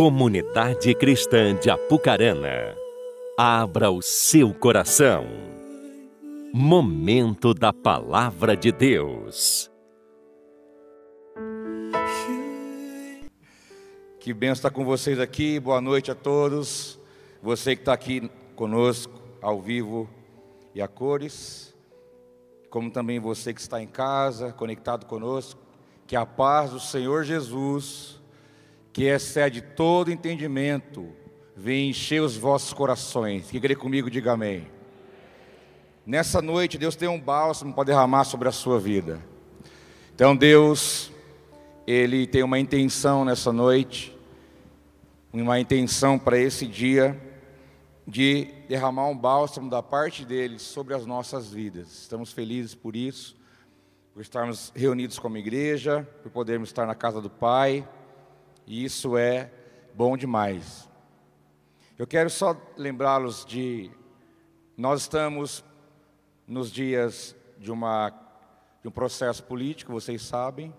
Comunidade Cristã de Apucarana, abra o seu coração. Momento da Palavra de Deus. Que benção estar com vocês aqui, boa noite a todos. Você que está aqui conosco, ao vivo e a cores, como também você que está em casa, conectado conosco, que a paz do Senhor Jesus, que excede todo entendimento, venha encher os vossos corações. Que crê comigo, diga amém. Nessa noite, Deus tem um bálsamo para derramar sobre a sua vida. Então, Deus, Ele tem uma intenção nessa noite, uma intenção para esse dia de derramar um bálsamo da parte dele sobre as nossas vidas. Estamos felizes por isso, por estarmos reunidos como igreja, por podermos estar na casa do Pai, e isso é bom demais. Eu quero só lembrá-los de nós estamos nos dias de uma de um processo político, vocês sabem.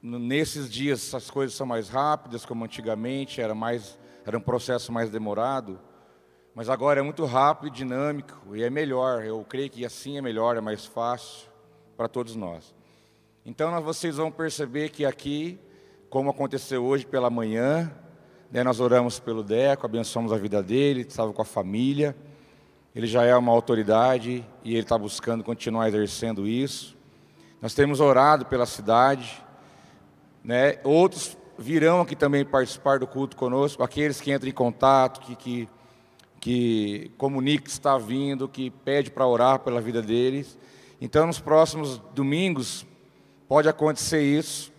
Nesses dias as coisas são mais rápidas, como antigamente era mais era um processo mais demorado, mas agora é muito rápido e dinâmico e é melhor. Eu creio que assim é melhor, é mais fácil para todos nós. Então vocês vão perceber que aqui, como aconteceu hoje pela manhã, né, nós oramos pelo Deco, abençoamos a vida dele, estava com a família. Ele já é uma autoridade e ele está buscando continuar exercendo isso. Nós temos orado pela cidade, né? Outros virão aqui também participar do culto conosco, aqueles que entram em contato, que, que, que comunicam que está vindo, que pede para orar pela vida deles. Então, nos próximos domingos, pode acontecer isso.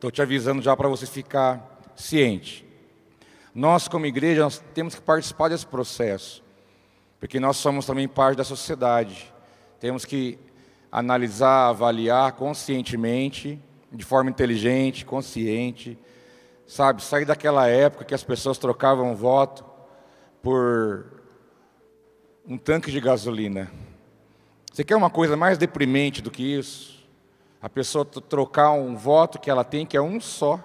Estou te avisando já para você ficar ciente. Nós, como igreja, nós temos que participar desse processo, porque nós somos também parte da sociedade. Temos que analisar, avaliar conscientemente de forma inteligente, consciente, sabe? Sair daquela época que as pessoas trocavam voto por um tanque de gasolina. Você quer uma coisa mais deprimente do que isso? A pessoa trocar um voto que ela tem, que é um só,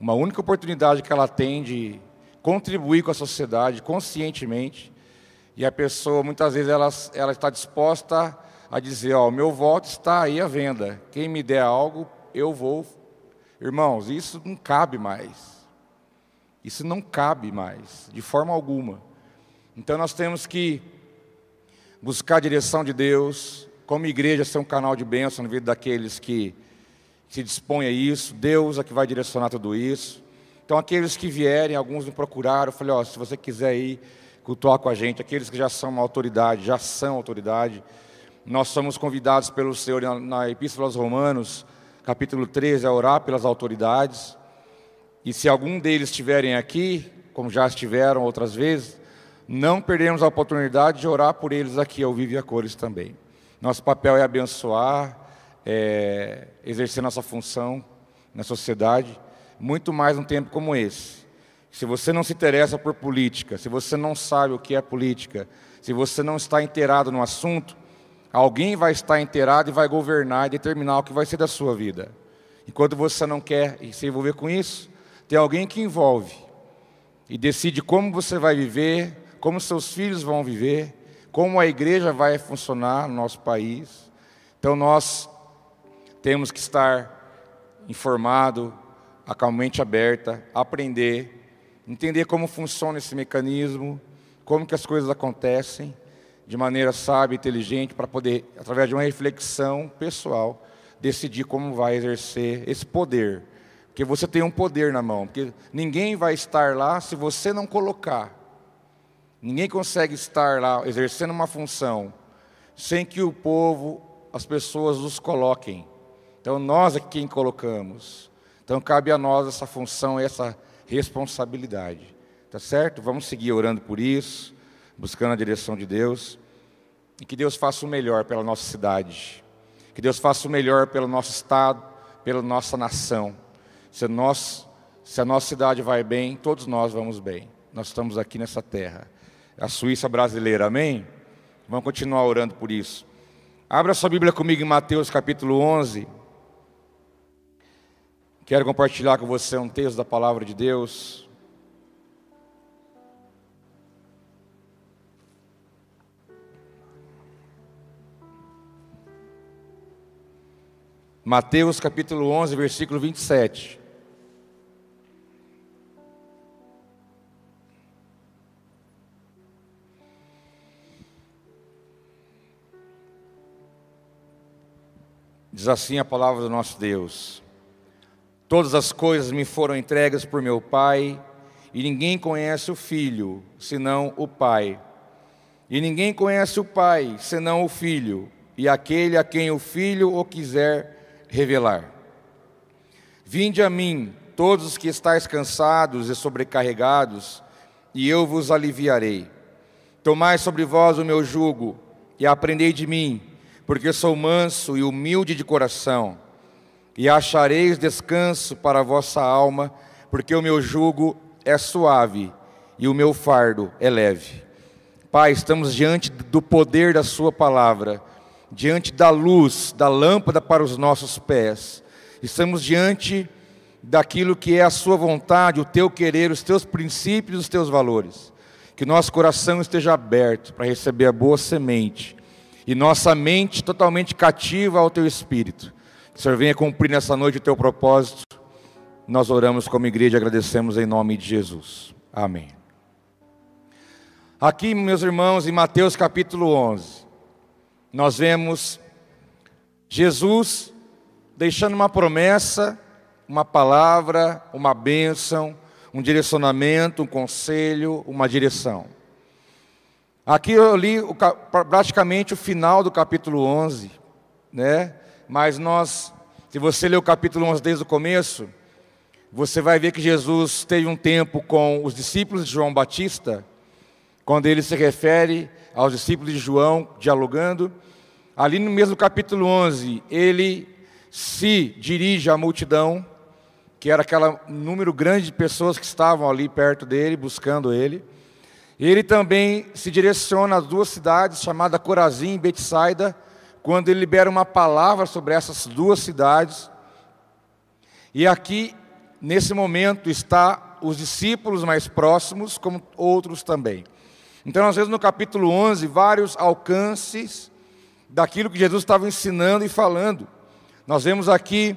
uma única oportunidade que ela tem de contribuir com a sociedade conscientemente, e a pessoa muitas vezes ela, ela está disposta a dizer: Ó, o meu voto está aí à venda, quem me der algo, eu vou. Irmãos, isso não cabe mais. Isso não cabe mais, de forma alguma. Então nós temos que buscar a direção de Deus, como igreja, ser um canal de bênção na vida daqueles que se dispõem a isso. Deus é que vai direcionar tudo isso. Então, aqueles que vierem, alguns me procuraram, eu falei: Ó, se você quiser ir cultuar com a gente, aqueles que já são uma autoridade, já são autoridade, nós somos convidados pelo Senhor na, na Epístola aos Romanos, capítulo 13, a orar pelas autoridades. E se algum deles estiverem aqui, como já estiveram outras vezes, não perdemos a oportunidade de orar por eles aqui ao vivo e a cores também. Nosso papel é abençoar, é, exercer nossa função na sociedade, muito mais num tempo como esse. Se você não se interessa por política, se você não sabe o que é política, se você não está inteirado no assunto, Alguém vai estar inteirado e vai governar e determinar o que vai ser da sua vida. Enquanto você não quer se envolver com isso, tem alguém que envolve e decide como você vai viver, como seus filhos vão viver, como a igreja vai funcionar no nosso país. Então nós temos que estar informado, a mente aberta, aprender, entender como funciona esse mecanismo, como que as coisas acontecem de maneira sábia e inteligente para poder, através de uma reflexão pessoal, decidir como vai exercer esse poder. Porque você tem um poder na mão, porque ninguém vai estar lá se você não colocar. Ninguém consegue estar lá exercendo uma função sem que o povo, as pessoas os coloquem. Então nós é quem colocamos. Então cabe a nós essa função, essa responsabilidade. Tá certo? Vamos seguir orando por isso buscando a direção de Deus. E que Deus faça o melhor pela nossa cidade. Que Deus faça o melhor pelo nosso estado, pela nossa nação. Se, nós, se a nossa cidade vai bem, todos nós vamos bem. Nós estamos aqui nessa terra. A Suíça brasileira, amém? Vamos continuar orando por isso. Abra sua Bíblia comigo em Mateus capítulo 11. Quero compartilhar com você um texto da palavra de Deus. Mateus capítulo 11, versículo 27. Diz assim a palavra do nosso Deus: Todas as coisas me foram entregues por meu Pai, e ninguém conhece o Filho senão o Pai. E ninguém conhece o Pai senão o Filho, e aquele a quem o Filho o quiser revelar. Vinde a mim, todos os que estáis cansados e sobrecarregados, e eu vos aliviarei. Tomai sobre vós o meu jugo, e aprendei de mim porque sou manso e humilde de coração, e achareis descanso para a vossa alma, porque o meu jugo é suave e o meu fardo é leve. Pai, estamos diante do poder da Sua palavra, diante da luz, da lâmpada para os nossos pés, estamos diante daquilo que é a Sua vontade, o Teu querer, os Teus princípios, os Teus valores. Que nosso coração esteja aberto para receber a boa semente e nossa mente totalmente cativa ao Teu Espírito. Que o Senhor venha cumprir nessa noite o Teu propósito. Nós oramos como igreja e agradecemos em nome de Jesus. Amém. Aqui, meus irmãos, em Mateus capítulo 11, nós vemos Jesus deixando uma promessa, uma palavra, uma bênção, um direcionamento, um conselho, uma direção. Aqui eu li o, praticamente o final do capítulo 11, né? Mas nós, se você ler o capítulo 11 desde o começo, você vai ver que Jesus teve um tempo com os discípulos de João Batista, quando ele se refere aos discípulos de João dialogando. Ali no mesmo capítulo 11, ele se dirige à multidão, que era aquele número grande de pessoas que estavam ali perto dele, buscando ele. Ele também se direciona às duas cidades, chamadas Corazim e Betsaida, quando ele libera uma palavra sobre essas duas cidades. E aqui, nesse momento, está os discípulos mais próximos, como outros também. Então, nós vemos no capítulo 11 vários alcances daquilo que Jesus estava ensinando e falando. Nós vemos aqui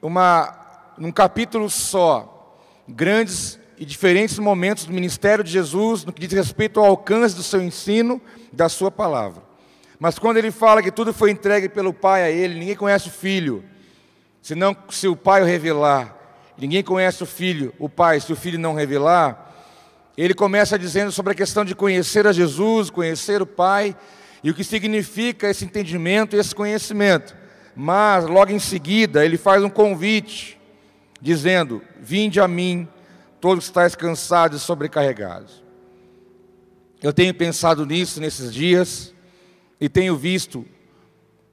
uma, num capítulo só, grandes e diferentes momentos do ministério de Jesus no que diz respeito ao alcance do seu ensino, da sua palavra. Mas quando ele fala que tudo foi entregue pelo Pai a ele, ninguém conhece o Filho, senão se o Pai o revelar. Ninguém conhece o Filho, o Pai, se o Filho não revelar. Ele começa dizendo sobre a questão de conhecer a Jesus, conhecer o Pai, e o que significa esse entendimento e esse conhecimento. Mas, logo em seguida, ele faz um convite, dizendo: Vinde a mim, todos estáis cansados e sobrecarregados. Eu tenho pensado nisso nesses dias e tenho visto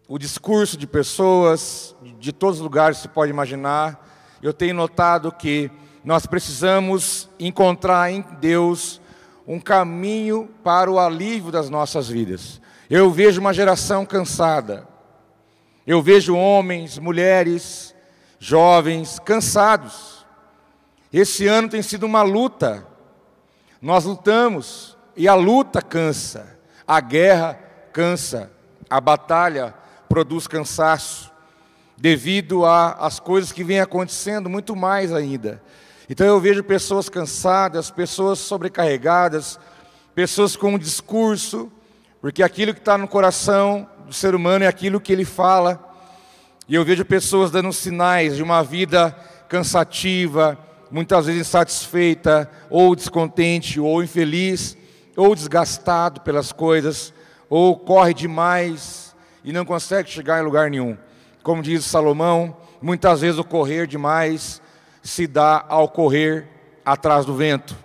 o discurso de pessoas de todos os lugares que se pode imaginar. Eu tenho notado que nós precisamos encontrar em Deus um caminho para o alívio das nossas vidas. Eu vejo uma geração cansada. Eu vejo homens, mulheres, jovens cansados esse ano tem sido uma luta. Nós lutamos e a luta cansa, a guerra cansa, a batalha produz cansaço, devido às coisas que vêm acontecendo, muito mais ainda. Então eu vejo pessoas cansadas, pessoas sobrecarregadas, pessoas com um discurso, porque aquilo que está no coração do ser humano é aquilo que ele fala. E eu vejo pessoas dando sinais de uma vida cansativa, muitas vezes insatisfeita, ou descontente, ou infeliz, ou desgastado pelas coisas, ou corre demais e não consegue chegar em lugar nenhum. Como diz Salomão, muitas vezes o correr demais se dá ao correr atrás do vento.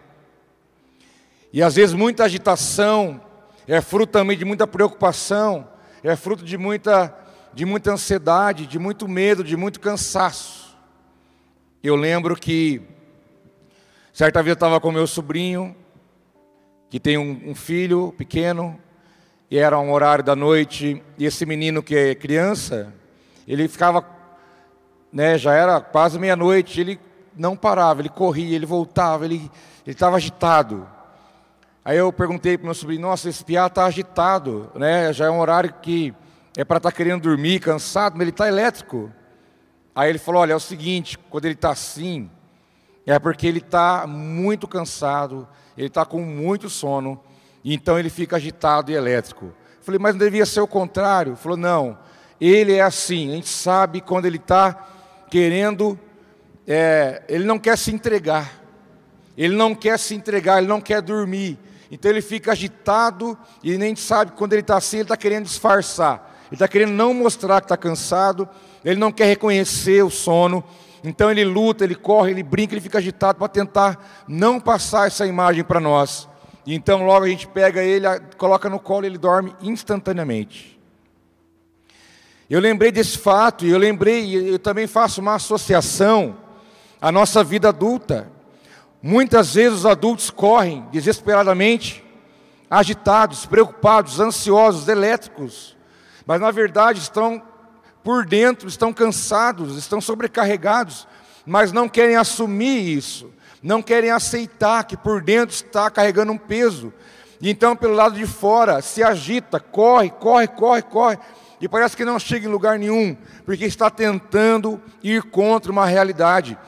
E às vezes muita agitação é fruto também de muita preocupação, é fruto de muita, de muita ansiedade, de muito medo, de muito cansaço. Eu lembro que Certa vez eu estava com meu sobrinho, que tem um, um, filho pequeno, e era um horário da noite, e esse menino que é criança, ele ficava né, já era quase meia-noite, ele não parava, ele corria, ele voltava, ele estava agitado. Aí eu perguntei para meu sobrinho, nossa, esse piá está agitado, né? já é um horário que é para estar tá querendo dormir, cansado, mas ele está elétrico. Aí ele falou, olha, é o seguinte, quando ele está assim, é porque ele está muito cansado, ele está com muito sono, então ele fica agitado e elétrico. Falei, mas não devia ser o contrário? Ele falou, não, ele é assim, a gente sabe quando ele está querendo, é, ele não quer se entregar, ele não quer se entregar, ele não quer dormir, então ele fica agitado e nem sabe quando ele está assim, ele está querendo disfarçar, ele está querendo não mostrar que está cansado, ele não quer reconhecer o sono, então ele luta, ele corre, ele brinca, ele fica agitado para tentar não passar essa imagem para nós. E então logo a gente pega ele, coloca no colo e ele dorme instantaneamente. Eu lembrei desse fato e eu lembrei, eu também faço uma associação à nossa vida adulta. Muitas vezes os adultos correm desesperadamente, agitados, preocupados, ansiosos, elétricos, mas na verdade estão por dentro estão cansados, estão sobrecarregados, mas não querem assumir isso, não querem aceitar que por dentro está carregando um peso. E então, pelo lado de fora, se agita, corre, corre, corre, corre, e parece que não chega em lugar nenhum, porque está tentando ir contra uma realidade,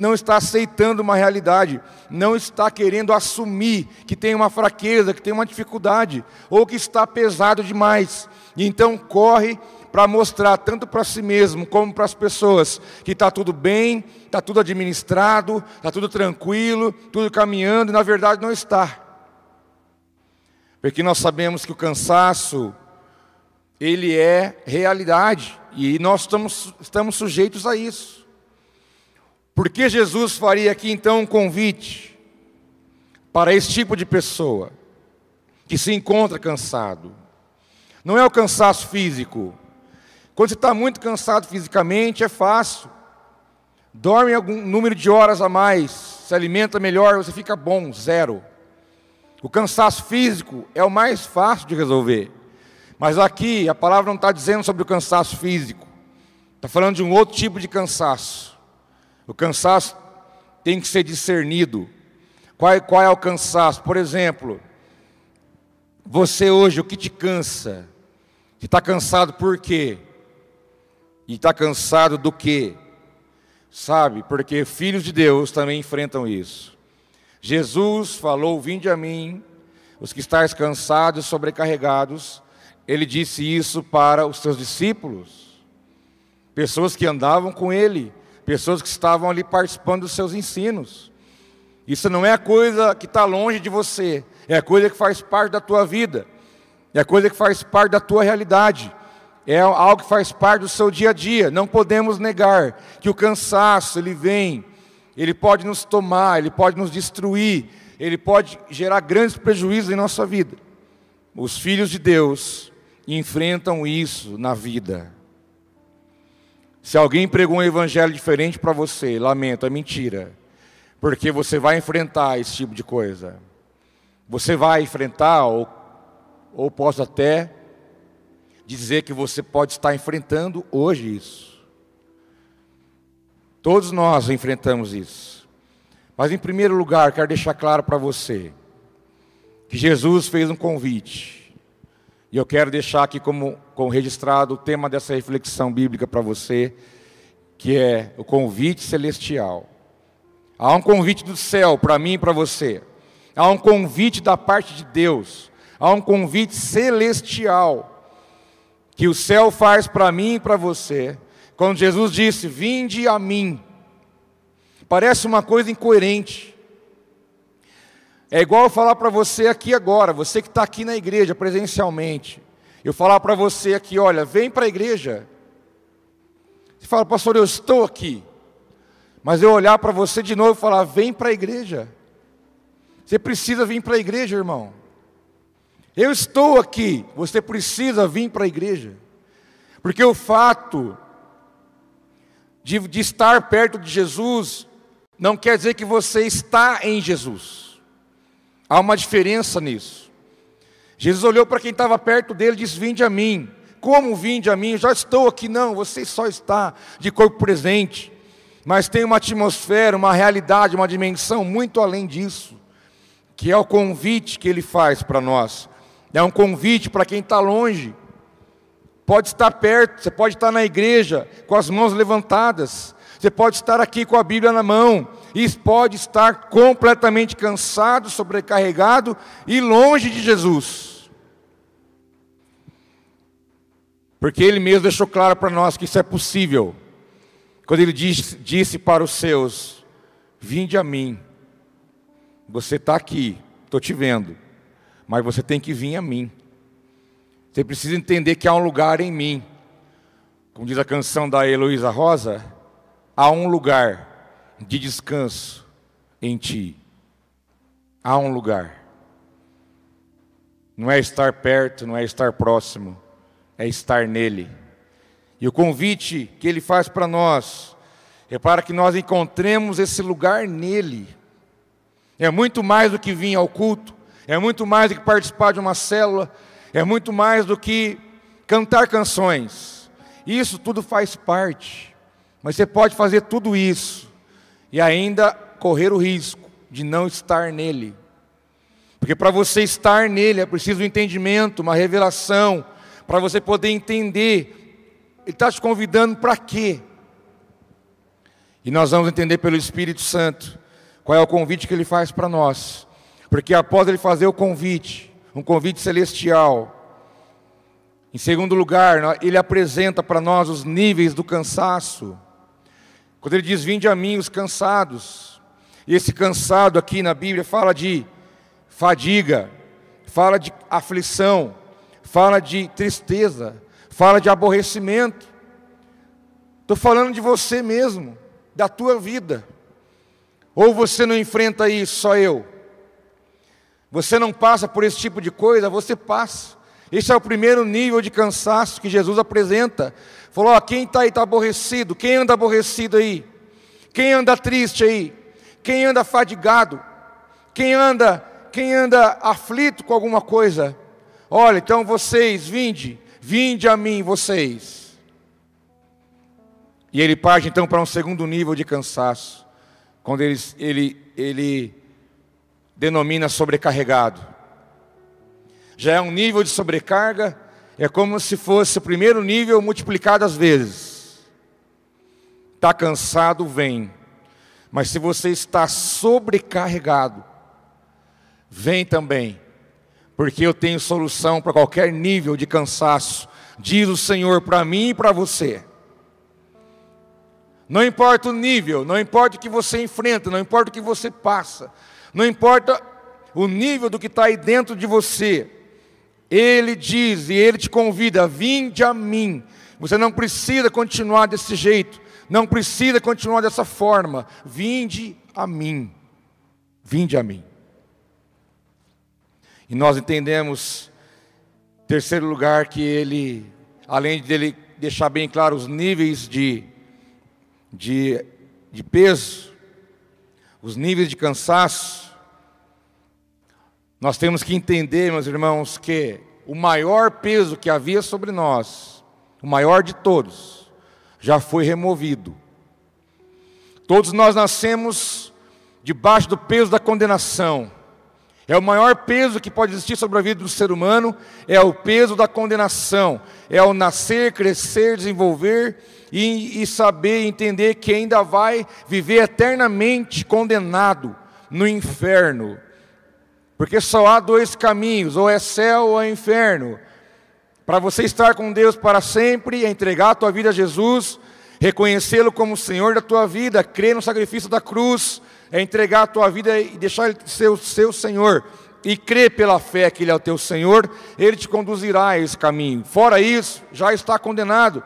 não está aceitando uma realidade, não está querendo assumir que tem uma fraqueza, que tem uma dificuldade, ou que está pesado demais. E então corre para mostrar tanto para si mesmo como para as pessoas que está tudo bem, está tudo administrado, está tudo tranquilo, tudo caminhando, e na verdade não está. Porque nós sabemos que o cansaço, ele é realidade, e nós estamos, estamos sujeitos a isso. Por que Jesus faria aqui então um convite para esse tipo de pessoa que se encontra cansado? Não é o cansaço físico, quando você está muito cansado fisicamente, é fácil. Dorme algum número de horas a mais, se alimenta melhor, você fica bom, zero. O cansaço físico é o mais fácil de resolver. Mas aqui a palavra não está dizendo sobre o cansaço físico, está falando de um outro tipo de cansaço. O cansaço tem que ser discernido. Qual, qual é o cansaço? Por exemplo, você hoje, o que te cansa? Você está cansado por quê? E está cansado do quê? Sabe, porque filhos de Deus também enfrentam isso. Jesus falou: Vinde a mim, os que estáis cansados sobrecarregados. Ele disse isso para os seus discípulos, pessoas que andavam com ele, pessoas que estavam ali participando dos seus ensinos. Isso não é coisa que está longe de você, é a coisa que faz parte da tua vida, é a coisa que faz parte da tua realidade é algo que faz parte do seu dia a dia. Não podemos negar que o cansaço, ele vem, ele pode nos tomar, ele pode nos destruir, ele pode gerar grandes prejuízos em nossa vida. Os filhos de Deus enfrentam isso na vida. Se alguém pregou um evangelho diferente para você, lamento, é mentira. Porque você vai enfrentar esse tipo de coisa. Você vai enfrentar, ou, ou posso até dizer que você pode estar enfrentando hoje isso. Todos nós enfrentamos isso. Mas em primeiro lugar, quero deixar claro para você que Jesus fez um convite. E eu quero deixar aqui como, como registrado o tema dessa reflexão bíblica para você, que é o convite celestial. Há um convite do céu para mim e para você. Há um convite da parte de Deus. Há um convite celestial que o céu faz para mim e para você, quando Jesus disse: Vinde a mim. Parece uma coisa incoerente. É igual eu falar para você aqui agora, você que está aqui na igreja presencialmente, eu falar para você aqui: olha, vem para a igreja. Você fala, pastor, eu estou aqui. Mas eu olhar para você de novo e falar: vem para a igreja. Você precisa vir para a igreja, irmão. Eu estou aqui, você precisa vir para a igreja, porque o fato de, de, estar perto de Jesus não quer dizer que você está em Jesus, há uma diferença nisso. Jesus olhou para quem estava perto dele e disse: Vinde a mim, como vinde a mim, já estou aqui, não, você só está de corpo presente, mas tem uma atmosfera, uma realidade, uma dimensão muito além disso, que é o convite que ele faz para nós, é um convite para quem está longe, pode estar perto, você pode estar na igreja com as mãos levantadas, você pode estar aqui com a Bíblia na mão, e pode estar completamente cansado, sobrecarregado e longe de Jesus. Porque ele mesmo deixou claro para nós que isso é possível. Quando ele disse, disse para os seus: Vinde a mim. Você está aqui, estou te vendo, mas você tem que vir a mim. Você precisa entender que há um lugar em mim. Como diz a canção da Heloísa Rosa, há um lugar de descanso em ti. Há um lugar. Não é estar perto, não é estar próximo, é estar nele. E o convite que ele faz para nós é para que nós encontremos esse lugar nele. É muito mais do que vir ao culto, é muito mais do que participar de uma célula, é muito mais do que cantar canções. Isso tudo faz parte. Mas você pode fazer tudo isso e ainda correr o risco de não estar nele. Porque para você estar nele é preciso um entendimento, uma revelação, para você poder entender. Ele está te convidando para quê? E nós vamos entender pelo Espírito Santo qual é o convite que ele faz para nós. Porque após ele fazer o convite, um convite celestial, em segundo lugar, ele apresenta para nós os níveis do cansaço. Quando ele diz: Vinde a mim os cansados. E esse cansado aqui na Bíblia fala de fadiga, fala de aflição, fala de tristeza, fala de aborrecimento. Estou falando de você mesmo, da tua vida. Ou você não enfrenta isso, só eu. Você não passa por esse tipo de coisa, você passa. Esse é o primeiro nível de cansaço que Jesus apresenta. Falou: ó, quem está aí está aborrecido, quem anda aborrecido aí? Quem anda triste aí? Quem anda fadigado? Quem anda, quem anda aflito com alguma coisa? Olha, então vocês, vinde, vinde a mim, vocês. E ele parte então para um segundo nível de cansaço, quando ele, ele, ele denomina sobrecarregado já é um nível de sobrecarga, é como se fosse o primeiro nível multiplicado às vezes. Está cansado, vem. Mas se você está sobrecarregado, vem também, porque eu tenho solução para qualquer nível de cansaço, diz o Senhor para mim e para você. Não importa o nível, não importa o que você enfrenta, não importa o que você passa, não importa o nível do que está aí dentro de você, ele diz e ele te convida: vinde a mim. Você não precisa continuar desse jeito, não precisa continuar dessa forma. Vinde a mim. Vinde a mim. E nós entendemos, em terceiro lugar, que ele, além de ele deixar bem claro os níveis de, de, de peso, os níveis de cansaço, nós temos que entender, meus irmãos, que o maior peso que havia sobre nós, o maior de todos, já foi removido. Todos nós nascemos debaixo do peso da condenação. É o maior peso que pode existir sobre a vida do ser humano, é o peso da condenação. É o nascer, crescer, desenvolver e, e saber entender que ainda vai viver eternamente condenado no inferno porque só há dois caminhos, ou é céu ou é inferno. Para você estar com Deus para sempre, entregar a tua vida a Jesus, reconhecê-lo como Senhor da tua vida, crer no sacrifício da cruz, é entregar a tua vida e deixar Ele ser o seu Senhor, e crer pela fé que Ele é o teu Senhor, Ele te conduzirá a esse caminho. Fora isso, já está condenado.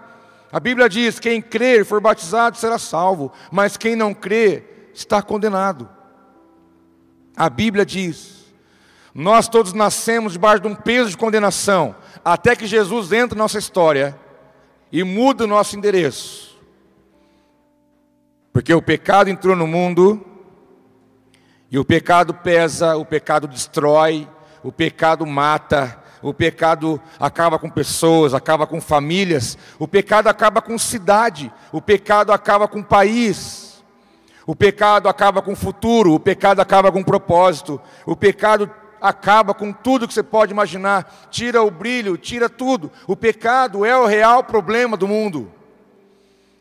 A Bíblia diz: quem crer e for batizado será salvo, mas quem não crer está condenado. A Bíblia diz. Nós todos nascemos debaixo de um peso de condenação, até que Jesus entra na nossa história e muda o nosso endereço. Porque o pecado entrou no mundo, e o pecado pesa, o pecado destrói, o pecado mata, o pecado acaba com pessoas, acaba com famílias, o pecado acaba com cidade, o pecado acaba com país, o pecado acaba com futuro, o pecado acaba com propósito, o pecado acaba com tudo que você pode imaginar, tira o brilho, tira tudo. O pecado é o real problema do mundo.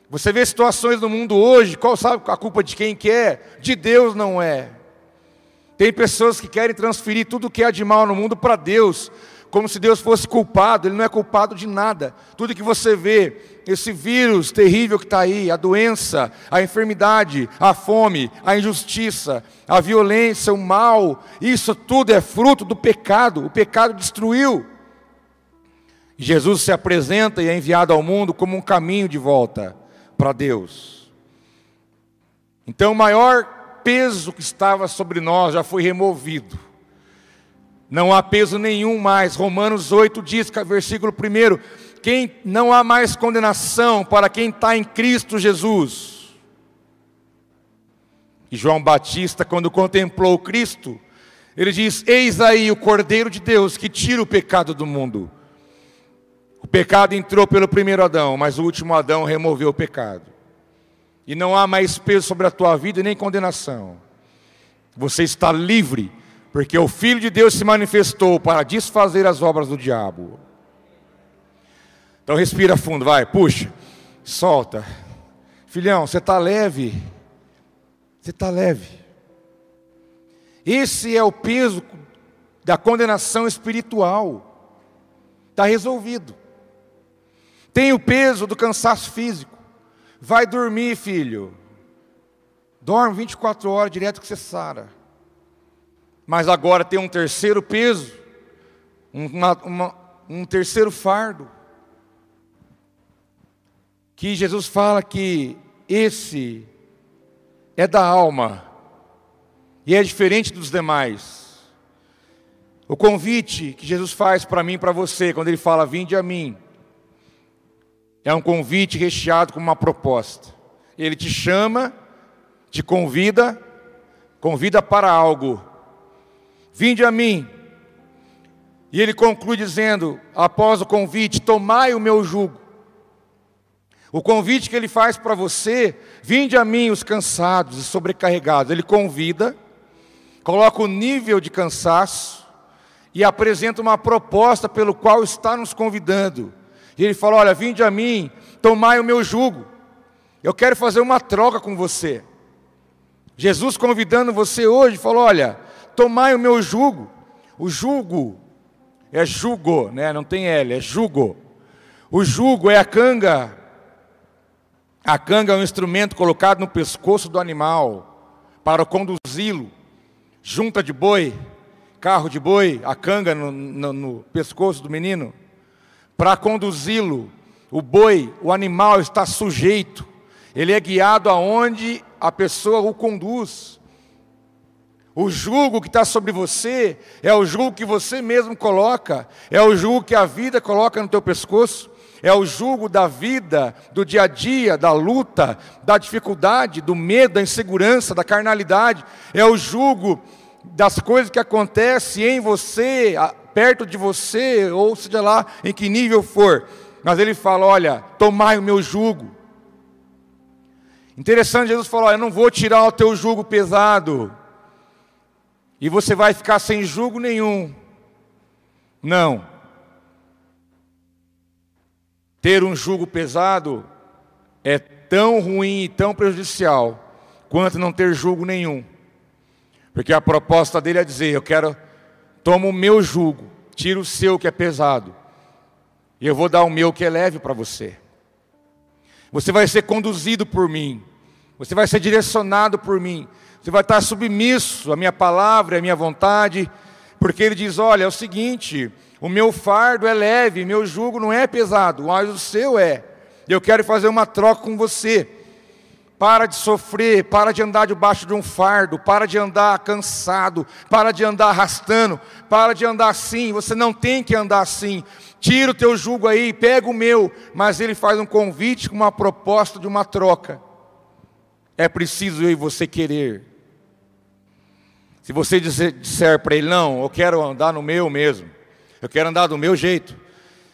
Você vê situações no mundo hoje, qual sabe a culpa de quem quer? De Deus não é. Tem pessoas que querem transferir tudo o que há de mal no mundo para Deus, como se Deus fosse culpado, Ele não é culpado de nada. Tudo que você vê, esse vírus terrível que está aí, a doença, a enfermidade, a fome, a injustiça, a violência, o mal, isso tudo é fruto do pecado. O pecado destruiu. Jesus se apresenta e é enviado ao mundo como um caminho de volta para Deus. Então, o maior peso que estava sobre nós já foi removido. Não há peso nenhum mais. Romanos 8 diz, versículo 1: quem não há mais condenação para quem está em Cristo Jesus. E João Batista, quando contemplou Cristo, ele diz: Eis aí o Cordeiro de Deus que tira o pecado do mundo. O pecado entrou pelo primeiro Adão, mas o último Adão removeu o pecado. E não há mais peso sobre a tua vida nem condenação. Você está livre, porque o Filho de Deus se manifestou para desfazer as obras do diabo. Então respira fundo, vai, puxa, solta. Filhão, você está leve. Você está leve. Esse é o peso da condenação espiritual. Está resolvido. Tem o peso do cansaço físico. Vai dormir, filho. Dorme 24 horas direto que você sara. Mas agora tem um terceiro peso, uma, uma, um terceiro fardo. Que Jesus fala que esse é da alma e é diferente dos demais. O convite que Jesus faz para mim e para você, quando Ele fala: Vinde a mim, é um convite recheado com uma proposta. Ele te chama, te convida, convida para algo. Vinde a mim. E ele conclui dizendo, após o convite, tomai o meu jugo. O convite que ele faz para você, vinde a mim os cansados e sobrecarregados. Ele convida, coloca o nível de cansaço e apresenta uma proposta pelo qual está nos convidando. E ele falou: Olha, vinde a mim, tomai o meu jugo. Eu quero fazer uma troca com você. Jesus convidando você hoje, falou: Olha, tomai o meu jugo. O jugo é jugo, né? não tem L, é jugo. O jugo é a canga. A canga é um instrumento colocado no pescoço do animal para conduzi-lo. Junta de boi, carro de boi, a canga no, no, no pescoço do menino para conduzi-lo. O boi, o animal está sujeito, ele é guiado aonde a pessoa o conduz. O jugo que está sobre você é o jugo que você mesmo coloca, é o jugo que a vida coloca no teu pescoço, é o jugo da vida, do dia a dia, da luta, da dificuldade, do medo, da insegurança, da carnalidade, é o jugo das coisas que acontecem em você, perto de você, ou seja lá em que nível for. Mas ele fala: Olha, tomai o meu jugo. Interessante, Jesus falou: Eu não vou tirar o teu jugo pesado, e você vai ficar sem jugo nenhum. Não. Ter um jugo pesado é tão ruim e tão prejudicial quanto não ter jugo nenhum. Porque a proposta dele é dizer: Eu quero Toma o meu jugo, tira o seu que é pesado, e eu vou dar o meu que é leve para você. Você vai ser conduzido por mim, você vai ser direcionado por mim, você vai estar submisso à minha palavra, à minha vontade, porque ele diz: olha, é o seguinte, o meu fardo é leve, meu jugo não é pesado, mas o seu é. Eu quero fazer uma troca com você. Para de sofrer, para de andar debaixo de um fardo, para de andar cansado, para de andar arrastando, para de andar assim. Você não tem que andar assim. Tira o teu jugo aí, pega o meu. Mas ele faz um convite com uma proposta de uma troca. É preciso eu e você querer. Se você disser, para ele, não, eu quero andar no meu mesmo, Eu quero andar do meu jeito.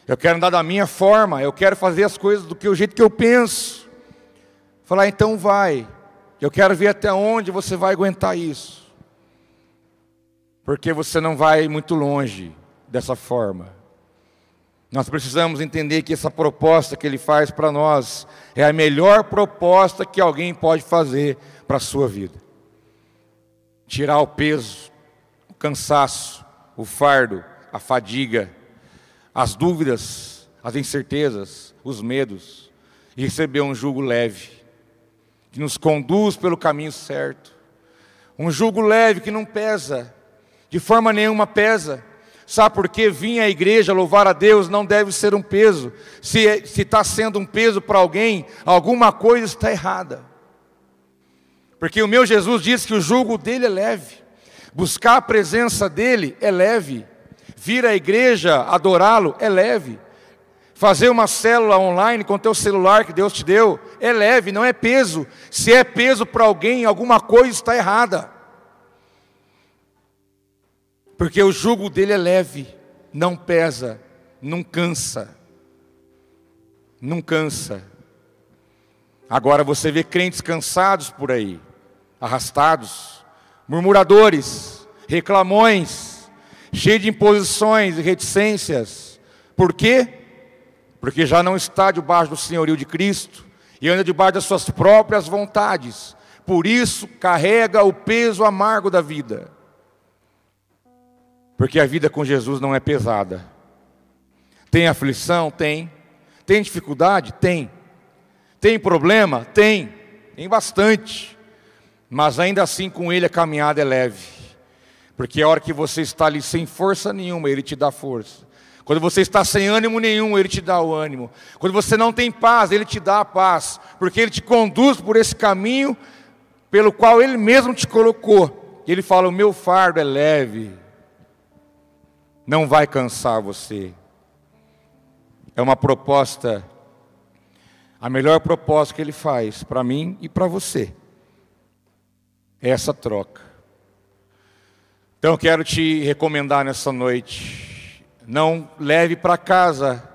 Eu quero andar da minha forma. Eu quero fazer as coisas do que o jeito que eu penso. Falar, então vai. Eu quero ver até onde você vai aguentar isso. Porque você não vai muito longe dessa forma. Nós precisamos entender que essa proposta que ele faz para nós é a melhor proposta que alguém pode fazer para a sua vida. Tirar o peso, o cansaço, o fardo, a fadiga, as dúvidas, as incertezas, os medos, e receber um jugo leve, que nos conduz pelo caminho certo. Um jugo leve que não pesa, de forma nenhuma pesa. Sabe por quê? Vir à igreja louvar a Deus não deve ser um peso. Se está sendo um peso para alguém, alguma coisa está errada. Porque o meu Jesus diz que o jugo dele é leve. Buscar a presença dele é leve. Vir à igreja, adorá-lo, é leve. Fazer uma célula online com teu celular que Deus te deu, é leve, não é peso. Se é peso para alguém, alguma coisa está errada. Porque o jugo dele é leve, não pesa, não cansa. Não cansa. Agora você vê crentes cansados por aí, arrastados, murmuradores, reclamões, cheios de imposições e reticências. Por quê? Porque já não está debaixo do senhorio de Cristo e anda debaixo das suas próprias vontades. Por isso carrega o peso amargo da vida. Porque a vida com Jesus não é pesada. Tem aflição? Tem. Tem dificuldade? Tem. Tem problema? Tem. Tem bastante. Mas ainda assim com Ele a caminhada é leve. Porque a hora que você está ali sem força nenhuma, Ele te dá força. Quando você está sem ânimo nenhum, Ele te dá o ânimo. Quando você não tem paz, Ele te dá a paz. Porque Ele te conduz por esse caminho pelo qual Ele mesmo te colocou. Ele fala: O meu fardo é leve não vai cansar você. É uma proposta, a melhor proposta que ele faz para mim e para você. Essa troca. Então eu quero te recomendar nessa noite, não leve para casa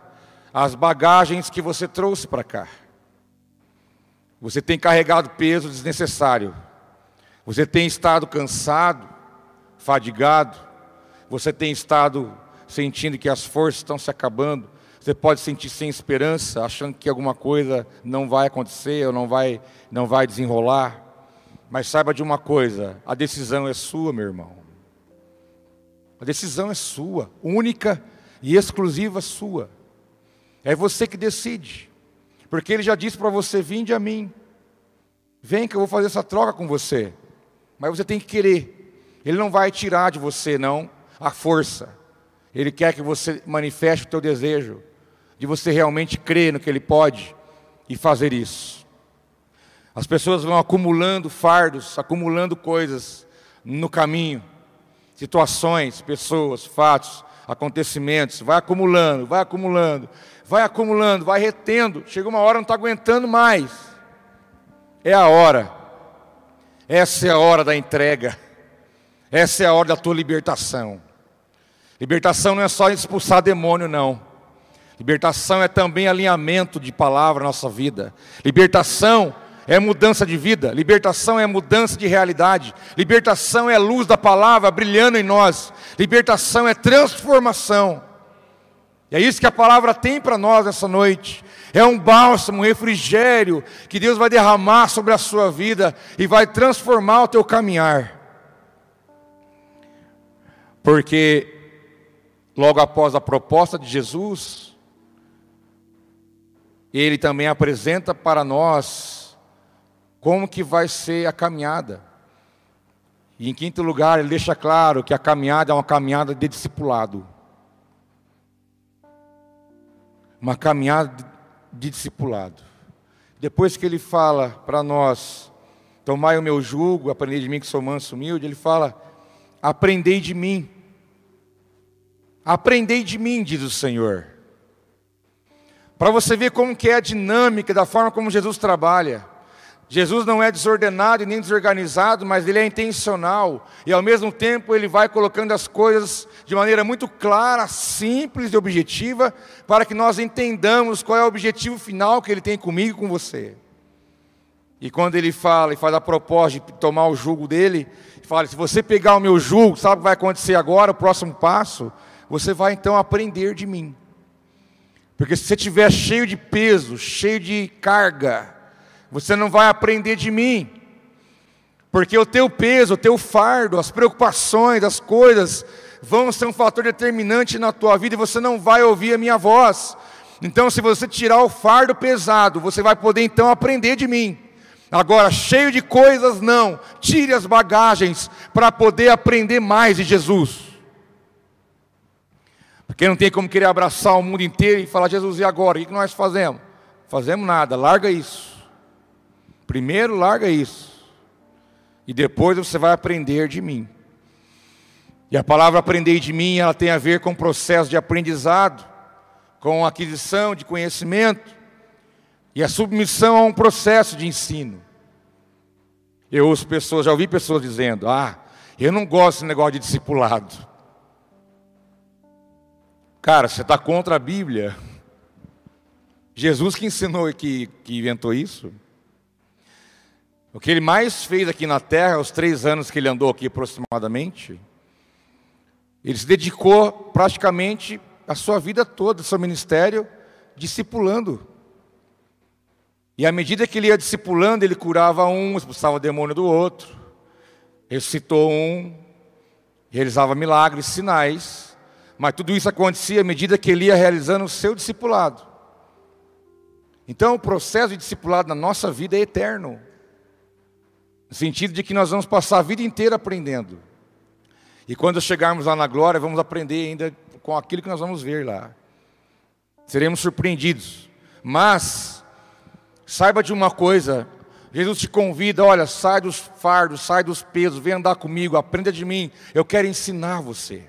as bagagens que você trouxe para cá. Você tem carregado peso desnecessário. Você tem estado cansado, fadigado, você tem estado sentindo que as forças estão se acabando, você pode sentir sem esperança, achando que alguma coisa não vai acontecer ou não vai, não vai desenrolar. Mas saiba de uma coisa: a decisão é sua, meu irmão. A decisão é sua, única e exclusiva sua. É você que decide. Porque ele já disse para você: vinde a mim. Vem que eu vou fazer essa troca com você. Mas você tem que querer. Ele não vai tirar de você, não a força. Ele quer que você manifeste o teu desejo de você realmente crer no que ele pode e fazer isso. As pessoas vão acumulando fardos, acumulando coisas no caminho, situações, pessoas, fatos, acontecimentos, vai acumulando, vai acumulando, vai acumulando, vai retendo. Chega uma hora não está aguentando mais. É a hora. Essa é a hora da entrega. Essa é a hora da tua libertação. Libertação não é só expulsar demônio, não. Libertação é também alinhamento de palavra na nossa vida. Libertação é mudança de vida. Libertação é mudança de realidade. Libertação é a luz da palavra brilhando em nós. Libertação é transformação. E é isso que a palavra tem para nós essa noite. É um bálsamo, um refrigério que Deus vai derramar sobre a sua vida e vai transformar o teu caminhar. Porque logo após a proposta de Jesus, ele também apresenta para nós como que vai ser a caminhada. E em quinto lugar, ele deixa claro que a caminhada é uma caminhada de discipulado. Uma caminhada de discipulado. Depois que ele fala para nós, tomai o meu jugo, aprendei de mim que sou manso humilde, ele fala, aprendei de mim. Aprendei de mim, diz o Senhor. Para você ver como que é a dinâmica da forma como Jesus trabalha. Jesus não é desordenado e nem desorganizado, mas ele é intencional. E ao mesmo tempo ele vai colocando as coisas de maneira muito clara, simples e objetiva, para que nós entendamos qual é o objetivo final que ele tem comigo e com você. E quando ele fala e faz a proposta de tomar o jugo dele, fala: se você pegar o meu jugo, sabe o que vai acontecer agora, o próximo passo? Você vai então aprender de mim. Porque se você estiver cheio de peso, cheio de carga, você não vai aprender de mim. Porque o teu peso, o teu fardo, as preocupações, as coisas vão ser um fator determinante na tua vida e você não vai ouvir a minha voz. Então, se você tirar o fardo pesado, você vai poder então aprender de mim. Agora, cheio de coisas, não. Tire as bagagens para poder aprender mais de Jesus. Porque não tem como querer abraçar o mundo inteiro e falar, Jesus, e agora? O que nós fazemos? Fazemos nada, larga isso. Primeiro larga isso. E depois você vai aprender de mim. E a palavra aprender de mim, ela tem a ver com o processo de aprendizado, com aquisição de conhecimento e a submissão a um processo de ensino. Eu ouço pessoas, já ouvi pessoas dizendo: "Ah, eu não gosto desse negócio de discipulado". Cara, você está contra a Bíblia? Jesus que ensinou que, que inventou isso? O que ele mais fez aqui na terra, os três anos que ele andou aqui aproximadamente, ele se dedicou praticamente a sua vida toda, seu ministério, discipulando. E à medida que ele ia discipulando, ele curava um, expulsava o demônio do outro, ressuscitou um, realizava milagres, sinais, mas tudo isso acontecia à medida que ele ia realizando o seu discipulado. Então, o processo de discipulado na nossa vida é eterno. No sentido de que nós vamos passar a vida inteira aprendendo. E quando chegarmos lá na glória, vamos aprender ainda com aquilo que nós vamos ver lá. Seremos surpreendidos. Mas, saiba de uma coisa: Jesus te convida, olha, sai dos fardos, sai dos pesos, vem andar comigo, aprenda de mim, eu quero ensinar você.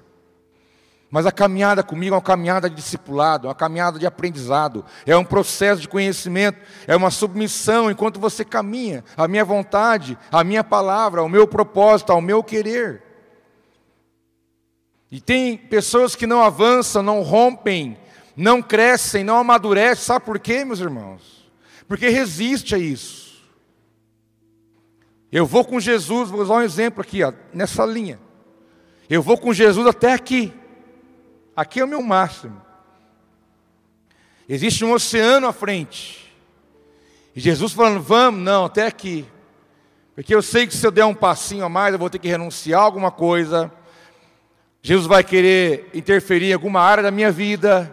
Mas a caminhada comigo é uma caminhada de discipulado, é uma caminhada de aprendizado, é um processo de conhecimento, é uma submissão enquanto você caminha, a minha vontade, a minha palavra, o meu propósito, ao meu querer. E tem pessoas que não avançam, não rompem, não crescem, não amadurecem, sabe por quê, meus irmãos? Porque resiste a isso. Eu vou com Jesus, vou usar um exemplo aqui, ó, nessa linha. Eu vou com Jesus até aqui. Aqui é o meu máximo. Existe um oceano à frente. E Jesus falando, vamos, não, até aqui. Porque eu sei que se eu der um passinho a mais, eu vou ter que renunciar a alguma coisa. Jesus vai querer interferir em alguma área da minha vida.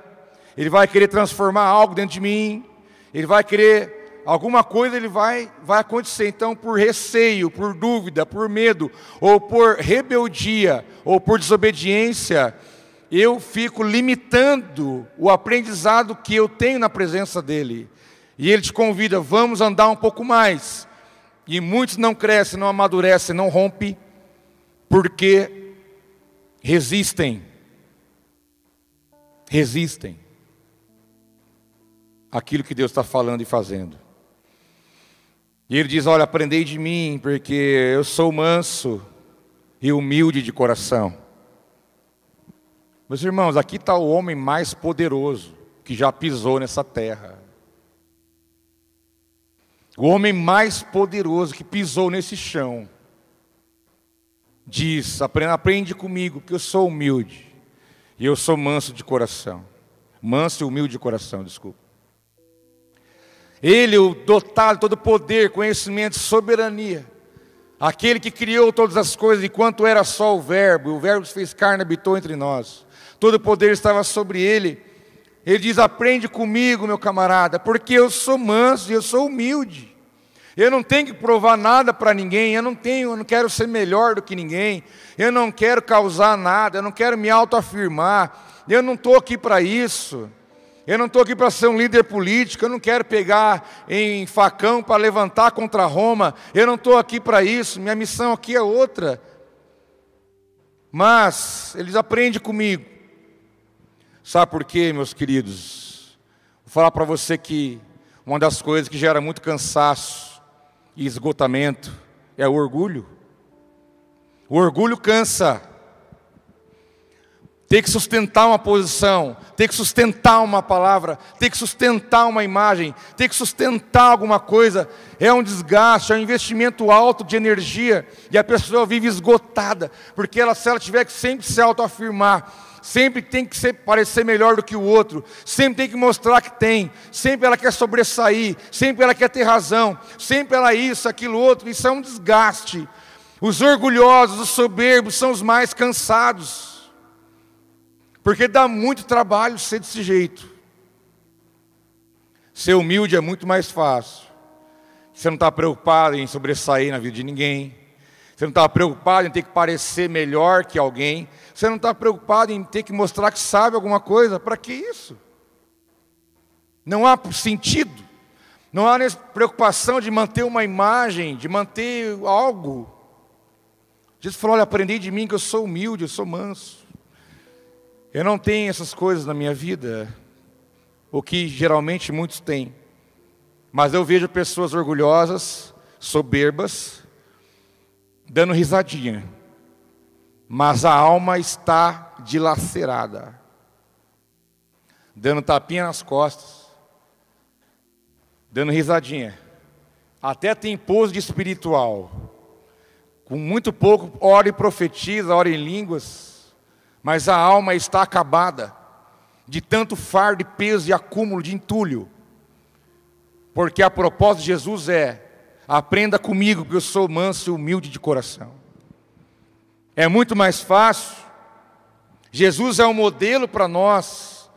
Ele vai querer transformar algo dentro de mim. Ele vai querer alguma coisa, ele vai vai acontecer. Então, por receio, por dúvida, por medo, ou por rebeldia, ou por desobediência, eu fico limitando o aprendizado que eu tenho na presença dEle. E Ele te convida, vamos andar um pouco mais. E muitos não crescem, não amadurecem, não rompem, porque resistem. Resistem. Aquilo que Deus está falando e fazendo. E ele diz: Olha, aprendei de mim, porque eu sou manso e humilde de coração. Meus irmãos, aqui está o homem mais poderoso que já pisou nessa terra. O homem mais poderoso que pisou nesse chão. Diz: aprende comigo, que eu sou humilde. E eu sou manso de coração. Manso e humilde de coração, desculpa. Ele, o dotado de todo poder, conhecimento, soberania. Aquele que criou todas as coisas enquanto era só o Verbo, o Verbo se fez carne e habitou entre nós todo o poder estava sobre ele. Ele diz: Aprende comigo, meu camarada, porque eu sou manso e eu sou humilde. Eu não tenho que provar nada para ninguém, eu não tenho, eu não quero ser melhor do que ninguém, eu não quero causar nada, eu não quero me autoafirmar, eu não estou aqui para isso. Eu não estou aqui para ser um líder político, eu não quero pegar em facão para levantar contra Roma, eu não estou aqui para isso, minha missão aqui é outra. Mas eles aprendem comigo, Sabe por quê, meus queridos? Vou falar para você que uma das coisas que gera muito cansaço e esgotamento é o orgulho. O orgulho cansa. Ter que sustentar uma posição, ter que sustentar uma palavra, ter que sustentar uma imagem, ter que sustentar alguma coisa, é um desgaste, é um investimento alto de energia, e a pessoa vive esgotada, porque ela, se ela tiver que sempre se autoafirmar, sempre tem que ser, parecer melhor do que o outro, sempre tem que mostrar que tem, sempre ela quer sobressair, sempre ela quer ter razão, sempre ela isso, aquilo outro, isso é um desgaste. Os orgulhosos, os soberbos são os mais cansados, porque dá muito trabalho ser desse jeito. Ser humilde é muito mais fácil. Você não está preocupado em sobressair na vida de ninguém. Você não está preocupado em ter que parecer melhor que alguém. Você não está preocupado em ter que mostrar que sabe alguma coisa. Para que isso? Não há sentido. Não há preocupação de manter uma imagem, de manter algo. Jesus falou: Olha, aprendi de mim que eu sou humilde, eu sou manso. Eu não tenho essas coisas na minha vida, o que geralmente muitos têm. Mas eu vejo pessoas orgulhosas, soberbas, dando risadinha, mas a alma está dilacerada, dando tapinha nas costas, dando risadinha, até tem pose de espiritual, com muito pouco, ora e profetiza, ora em línguas, mas a alma está acabada, de tanto fardo peso e acúmulo de entulho, porque a propósito de Jesus é Aprenda comigo, porque eu sou manso e humilde de coração. É muito mais fácil. Jesus é um modelo para nós.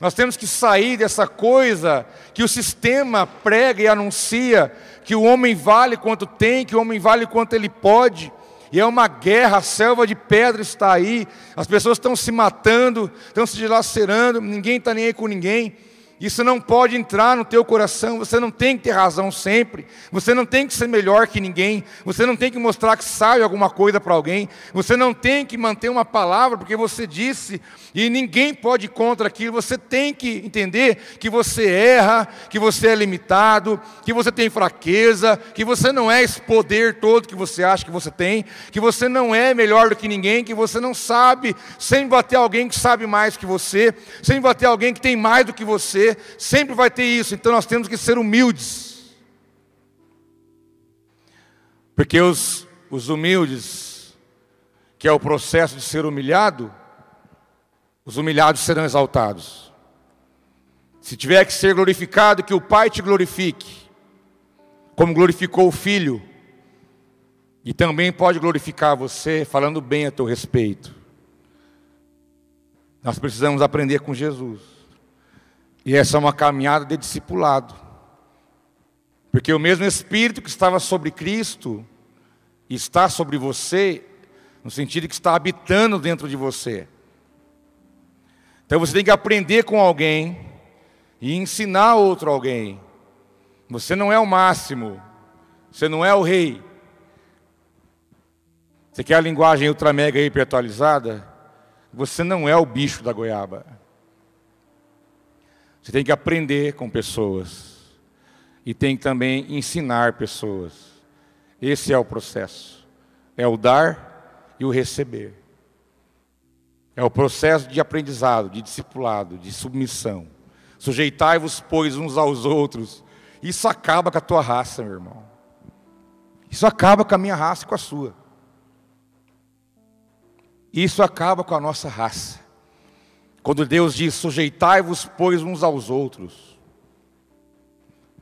Nós temos que sair dessa coisa que o sistema prega e anuncia, que o homem vale quanto tem, que o homem vale quanto ele pode. E é uma guerra, a selva de pedra está aí, as pessoas estão se matando, estão se dilacerando, ninguém está nem aí com ninguém. Isso não pode entrar no teu coração, você não tem que ter razão sempre, você não tem que ser melhor que ninguém, você não tem que mostrar que sabe alguma coisa para alguém, você não tem que manter uma palavra porque você disse e ninguém pode ir contra aquilo, você tem que entender que você erra, que você é limitado, que você tem fraqueza, que você não é esse poder todo que você acha que você tem, que você não é melhor do que ninguém, que você não sabe, sem bater alguém que sabe mais que você, sem bater alguém que tem mais do que você, sempre vai ter isso, então nós temos que ser humildes. Porque os, os humildes, que é o processo de ser humilhado, os humilhados serão exaltados. Se tiver que ser glorificado, que o Pai te glorifique, como glorificou o Filho, e também pode glorificar você falando bem a teu respeito. Nós precisamos aprender com Jesus. E essa é uma caminhada de discipulado. Porque o mesmo Espírito que estava sobre Cristo está sobre você, no sentido que está habitando dentro de você. Então você tem que aprender com alguém e ensinar outro alguém. Você não é o máximo, você não é o rei. Você quer a linguagem ultra mega hiper atualizada? Você não é o bicho da goiaba. Você tem que aprender com pessoas e tem que também ensinar pessoas. Esse é o processo. É o dar e o receber. É o processo de aprendizado, de discipulado, de submissão. Sujeitai-vos, pois, uns aos outros. Isso acaba com a tua raça, meu irmão. Isso acaba com a minha raça e com a sua. Isso acaba com a nossa raça. Quando Deus diz: sujeitai-vos, pois, uns aos outros.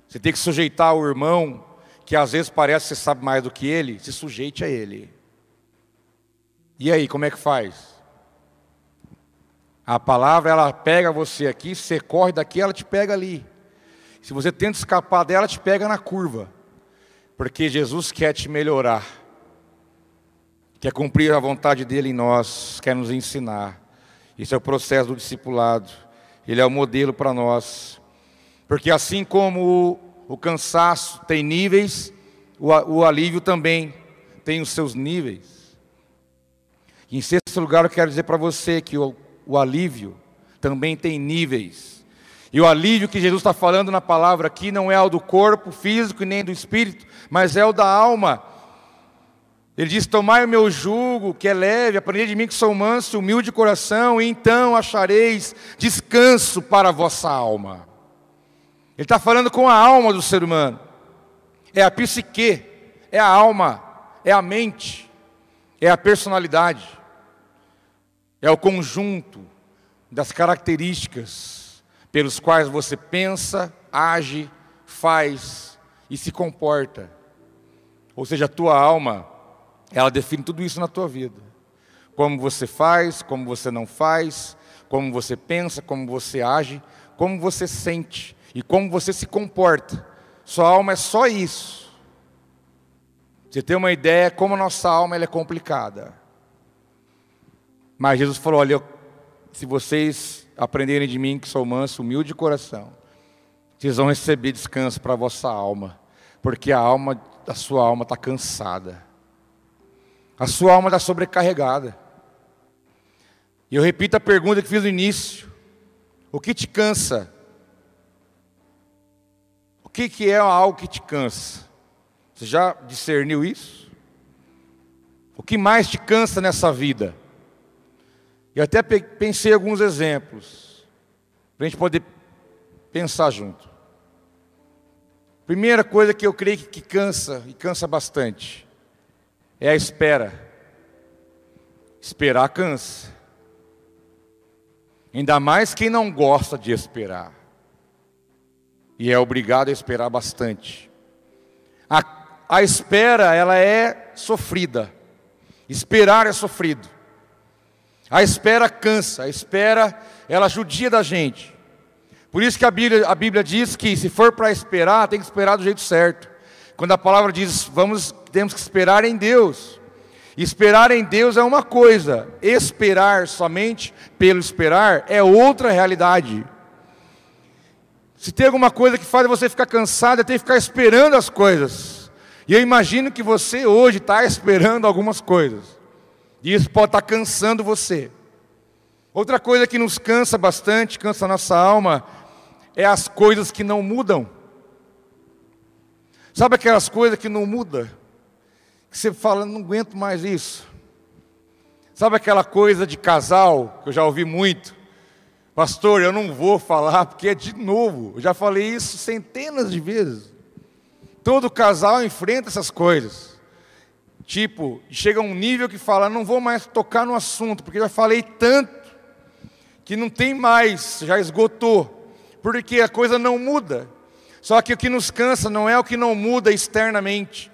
Você tem que sujeitar o irmão, que às vezes parece que você sabe mais do que ele, se sujeite a ele. E aí, como é que faz? A palavra, ela pega você aqui, você corre daqui, ela te pega ali. Se você tenta escapar dela, ela te pega na curva. Porque Jesus quer te melhorar. Quer cumprir a vontade dele em nós, quer nos ensinar. Esse é o processo do discipulado. Ele é o modelo para nós. Porque assim como o, cansaço tem níveis, o, alívio também tem os seus níveis. em sexto lugar, eu quero dizer para você que o, o alívio também tem níveis. E o alívio que Jesus está falando na palavra aqui não é o do corpo físico nem do espírito, mas é o da alma. Ele diz: Tomai o meu jugo, que é leve, aprendei de mim que sou manso e humilde de coração, e então achareis descanso para a vossa alma. Ele está falando com a alma do ser humano, é a psique, é a alma, é a mente, é a personalidade, é o conjunto das características pelos quais você pensa, age, faz e se comporta. Ou seja, a tua alma ela define tudo isso na tua vida. Como você faz, como você não faz, como você pensa, como você age, como você sente e como você se comporta. Sua alma é só isso. Você tem uma ideia como a nossa alma é complicada. Mas Jesus falou: olha, se vocês aprenderem de mim que sou manso, humilde de coração, vocês vão receber descanso para a vossa alma, porque a alma, a sua alma está cansada. A sua alma está sobrecarregada. E eu repito a pergunta que fiz no início: o que te cansa? O que, que é algo que te cansa? Você já discerniu isso? O que mais te cansa nessa vida? E até pensei alguns exemplos, para a gente poder pensar junto. Primeira coisa que eu creio que cansa, e cansa bastante, é a espera. Esperar cansa. Ainda mais quem não gosta de esperar. E é obrigado a esperar bastante. A, a espera, ela é sofrida. Esperar é sofrido. A espera cansa, a espera, ela judia da gente. Por isso que a Bíblia, a Bíblia diz que se for para esperar, tem que esperar do jeito certo. Quando a palavra diz, vamos temos que esperar em Deus. Esperar em Deus é uma coisa, esperar somente pelo esperar é outra realidade. Se tem alguma coisa que faz você ficar cansado, é ter que ficar esperando as coisas. E eu imagino que você hoje está esperando algumas coisas. E isso pode estar tá cansando você. Outra coisa que nos cansa bastante, cansa a nossa alma, é as coisas que não mudam. Sabe aquelas coisas que não mudam? que você fala, não aguento mais isso. Sabe aquela coisa de casal, que eu já ouvi muito? Pastor, eu não vou falar porque é de novo. Eu já falei isso centenas de vezes. Todo casal enfrenta essas coisas. Tipo, chega um nível que fala, não vou mais tocar no assunto, porque já falei tanto que não tem mais, já esgotou. Porque a coisa não muda. Só que o que nos cansa não é o que não muda externamente,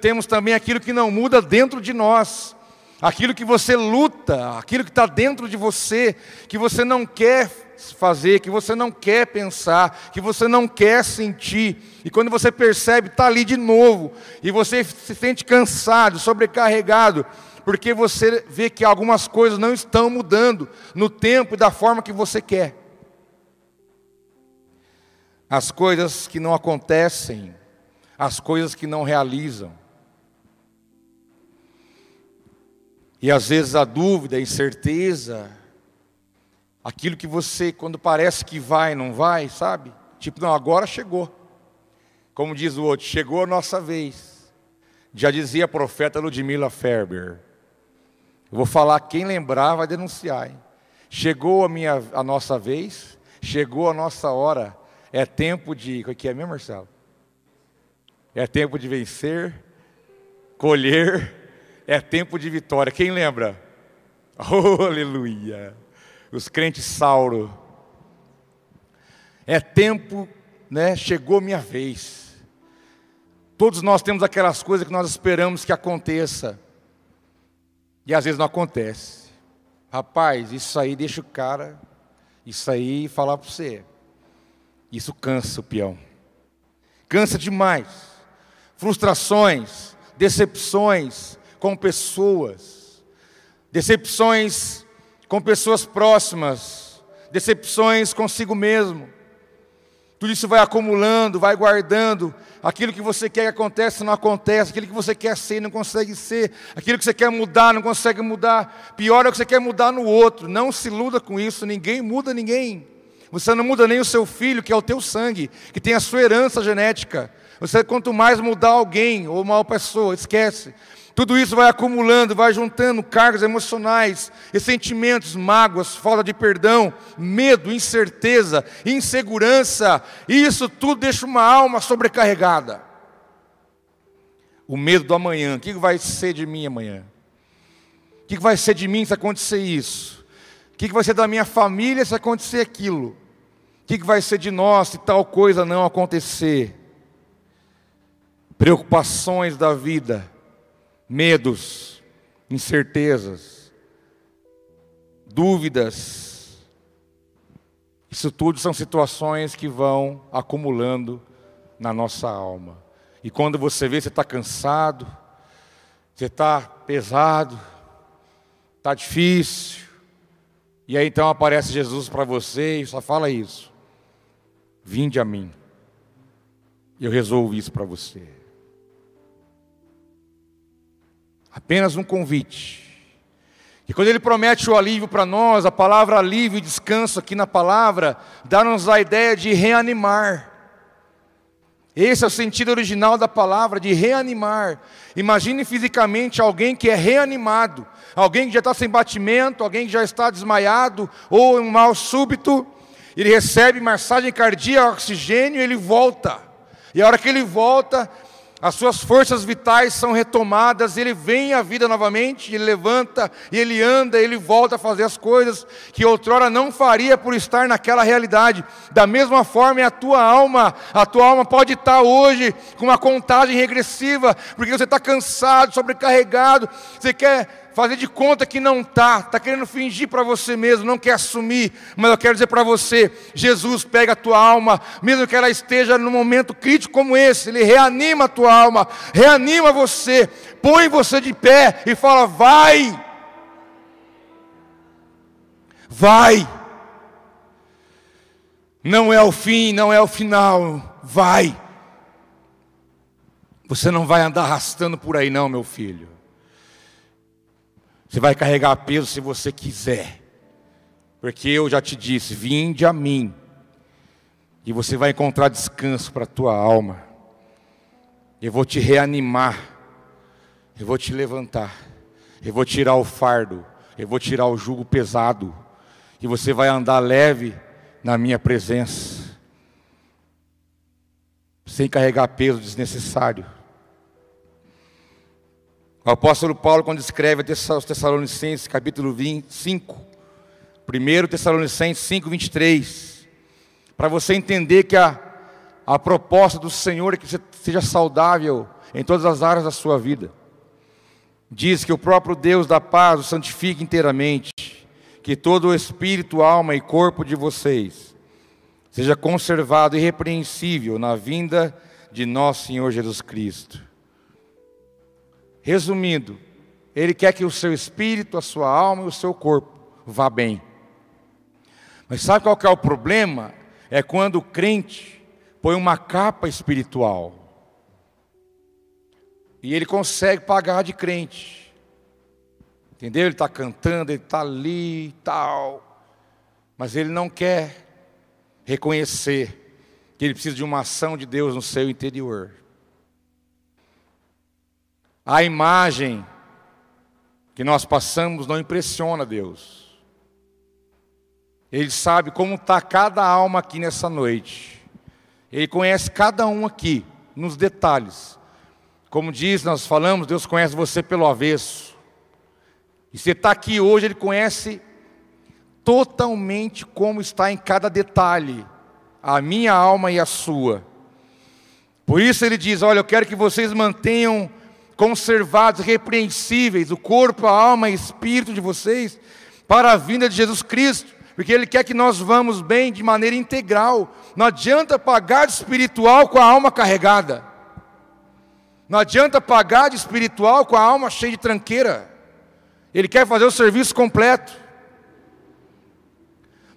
temos também aquilo que não muda dentro de nós, aquilo que você luta, aquilo que está dentro de você, que você não quer fazer, que você não quer pensar, que você não quer sentir, e quando você percebe, está ali de novo, e você se sente cansado, sobrecarregado, porque você vê que algumas coisas não estão mudando no tempo e da forma que você quer. As coisas que não acontecem as coisas que não realizam. E às vezes a dúvida, a incerteza, aquilo que você, quando parece que vai, não vai, sabe? Tipo, não, agora chegou. Como diz o outro, chegou a nossa vez. Já dizia a profeta Ludmila Ferber. Eu vou falar, quem lembrar vai denunciar. Hein? Chegou a, minha, a nossa vez, chegou a nossa hora. É tempo de. O que é mesmo, Marcelo? É tempo de vencer, colher, é tempo de vitória. Quem lembra? Oh, aleluia! Os crentes Sauro. É tempo, né? Chegou minha vez. Todos nós temos aquelas coisas que nós esperamos que aconteça. E às vezes não acontece. Rapaz, isso aí deixa o cara, isso aí falar para você. Isso cansa o peão. Cansa demais frustrações, decepções com pessoas, decepções com pessoas próximas, decepções consigo mesmo. Tudo isso vai acumulando, vai guardando. Aquilo que você quer que aconteça não acontece, aquilo que você quer ser não consegue ser, aquilo que você quer mudar não consegue mudar. Pior é o que você quer mudar no outro. Não se iluda com isso, ninguém muda ninguém. Você não muda nem o seu filho, que é o teu sangue, que tem a sua herança genética. Você, quanto mais mudar alguém ou uma pessoa, esquece. Tudo isso vai acumulando, vai juntando cargas emocionais, ressentimentos, mágoas, falta de perdão, medo, incerteza, insegurança. Isso tudo deixa uma alma sobrecarregada. O medo do amanhã. O que vai ser de mim amanhã? O que vai ser de mim se acontecer isso? O que vai ser da minha família se acontecer aquilo? O que vai ser de nós se tal coisa não acontecer? Preocupações da vida medos, incertezas, dúvidas. Isso tudo são situações que vão acumulando na nossa alma. E quando você vê, você está cansado, você está pesado, está difícil. E aí então aparece Jesus para você e só fala isso. Vinde a mim. Eu resolvo isso para você. apenas um convite. E quando ele promete o alívio para nós, a palavra alívio e descanso aqui na palavra, dá-nos a ideia de reanimar. Esse é o sentido original da palavra, de reanimar. Imagine fisicamente alguém que é reanimado, alguém que já está sem batimento, alguém que já está desmaiado, ou um mal súbito, ele recebe massagem cardíaca, oxigênio, ele volta. E a hora que ele volta, as suas forças vitais são retomadas, ele vem à vida novamente, ele levanta, ele anda, ele volta a fazer as coisas que outrora não faria por estar naquela realidade. Da mesma forma é a tua alma, a tua alma pode estar hoje com uma contagem regressiva, porque você está cansado, sobrecarregado, você quer fazer de conta que não está, está querendo fingir para você mesmo, não quer assumir, mas eu quero dizer para você: Jesus pega a tua alma, mesmo que ela esteja num momento crítico como esse, Ele reanima a tua alma, reanima você, põe você de pé e fala: vai, vai. Não é o fim, não é o final, vai. Você não vai andar arrastando por aí, não, meu filho. Você vai carregar peso se você quiser. Porque eu já te disse: vinde a mim. E você vai encontrar descanso para a tua alma. Eu vou te reanimar. Eu vou te levantar. Eu vou tirar o fardo. Eu vou tirar o jugo pesado. E você vai andar leve na minha presença. Sem carregar peso desnecessário. O apóstolo Paulo, quando escreve aos Tessalonicenses, capítulo 25, 1 Tessalonicenses 5, 23, para você entender que a, a proposta do Senhor é que você seja saudável em todas as áreas da sua vida. Diz que o próprio Deus da paz o santifique inteiramente, que todo o espírito, alma e corpo de vocês seja conservado irrepreensível na vinda de nosso Senhor Jesus Cristo. Resumindo, Ele quer que o seu espírito, a sua alma e o seu corpo vá bem. Mas sabe qual é o problema? É quando o crente põe uma capa espiritual. E ele consegue pagar de crente. Entendeu? Ele está cantando, ele está ali e tal. Mas ele não quer reconhecer que ele precisa de uma ação de Deus no seu interior. A imagem que nós passamos não impressiona Deus. Ele sabe como está cada alma aqui nessa noite. Ele conhece cada um aqui, nos detalhes. Como diz, nós falamos, Deus conhece você pelo avesso. E você está aqui hoje, Ele conhece totalmente como está em cada detalhe, a minha alma e a sua. Por isso Ele diz: Olha, eu quero que vocês mantenham conservados, repreensíveis, o corpo, a alma e espírito de vocês, para a vinda de Jesus Cristo, porque Ele quer que nós vamos bem de maneira integral. Não adianta pagar de espiritual com a alma carregada. Não adianta pagar de espiritual com a alma cheia de tranqueira. Ele quer fazer o serviço completo.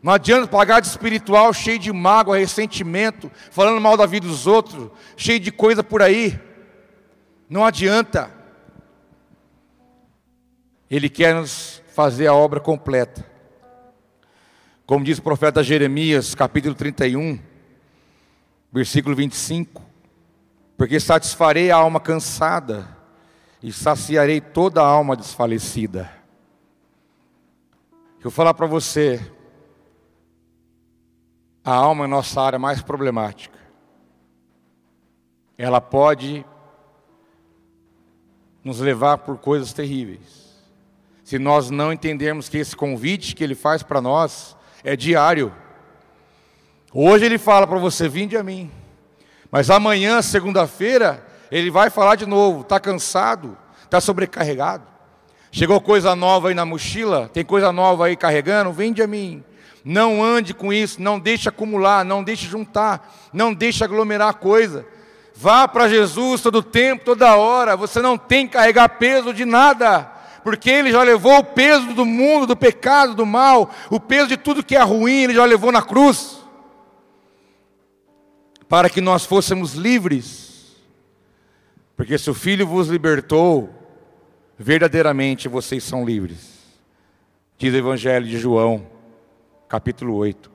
Não adianta pagar de espiritual cheio de mágoa, ressentimento, falando mal da vida dos outros, cheio de coisa por aí. Não adianta. Ele quer nos fazer a obra completa. Como diz o profeta Jeremias, capítulo 31, versículo 25: Porque satisfarei a alma cansada e saciarei toda a alma desfalecida. Eu vou falar para você, a alma é a nossa área mais problemática. Ela pode nos levar por coisas terríveis. Se nós não entendermos que esse convite que ele faz para nós é diário. Hoje ele fala para você: vinde a mim. Mas amanhã, segunda-feira, ele vai falar de novo. Está cansado? Está sobrecarregado? Chegou coisa nova aí na mochila? Tem coisa nova aí carregando? Vende a mim. Não ande com isso, não deixe acumular, não deixe juntar, não deixe aglomerar coisa. Vá para Jesus todo tempo, toda hora. Você não tem que carregar peso de nada porque ele já levou o peso do mundo, do pecado, do mal, o peso de tudo que é ruim, ele já levou na cruz, para que nós fôssemos livres, porque se o Filho vos libertou, verdadeiramente vocês são livres, diz o Evangelho de João, capítulo 8.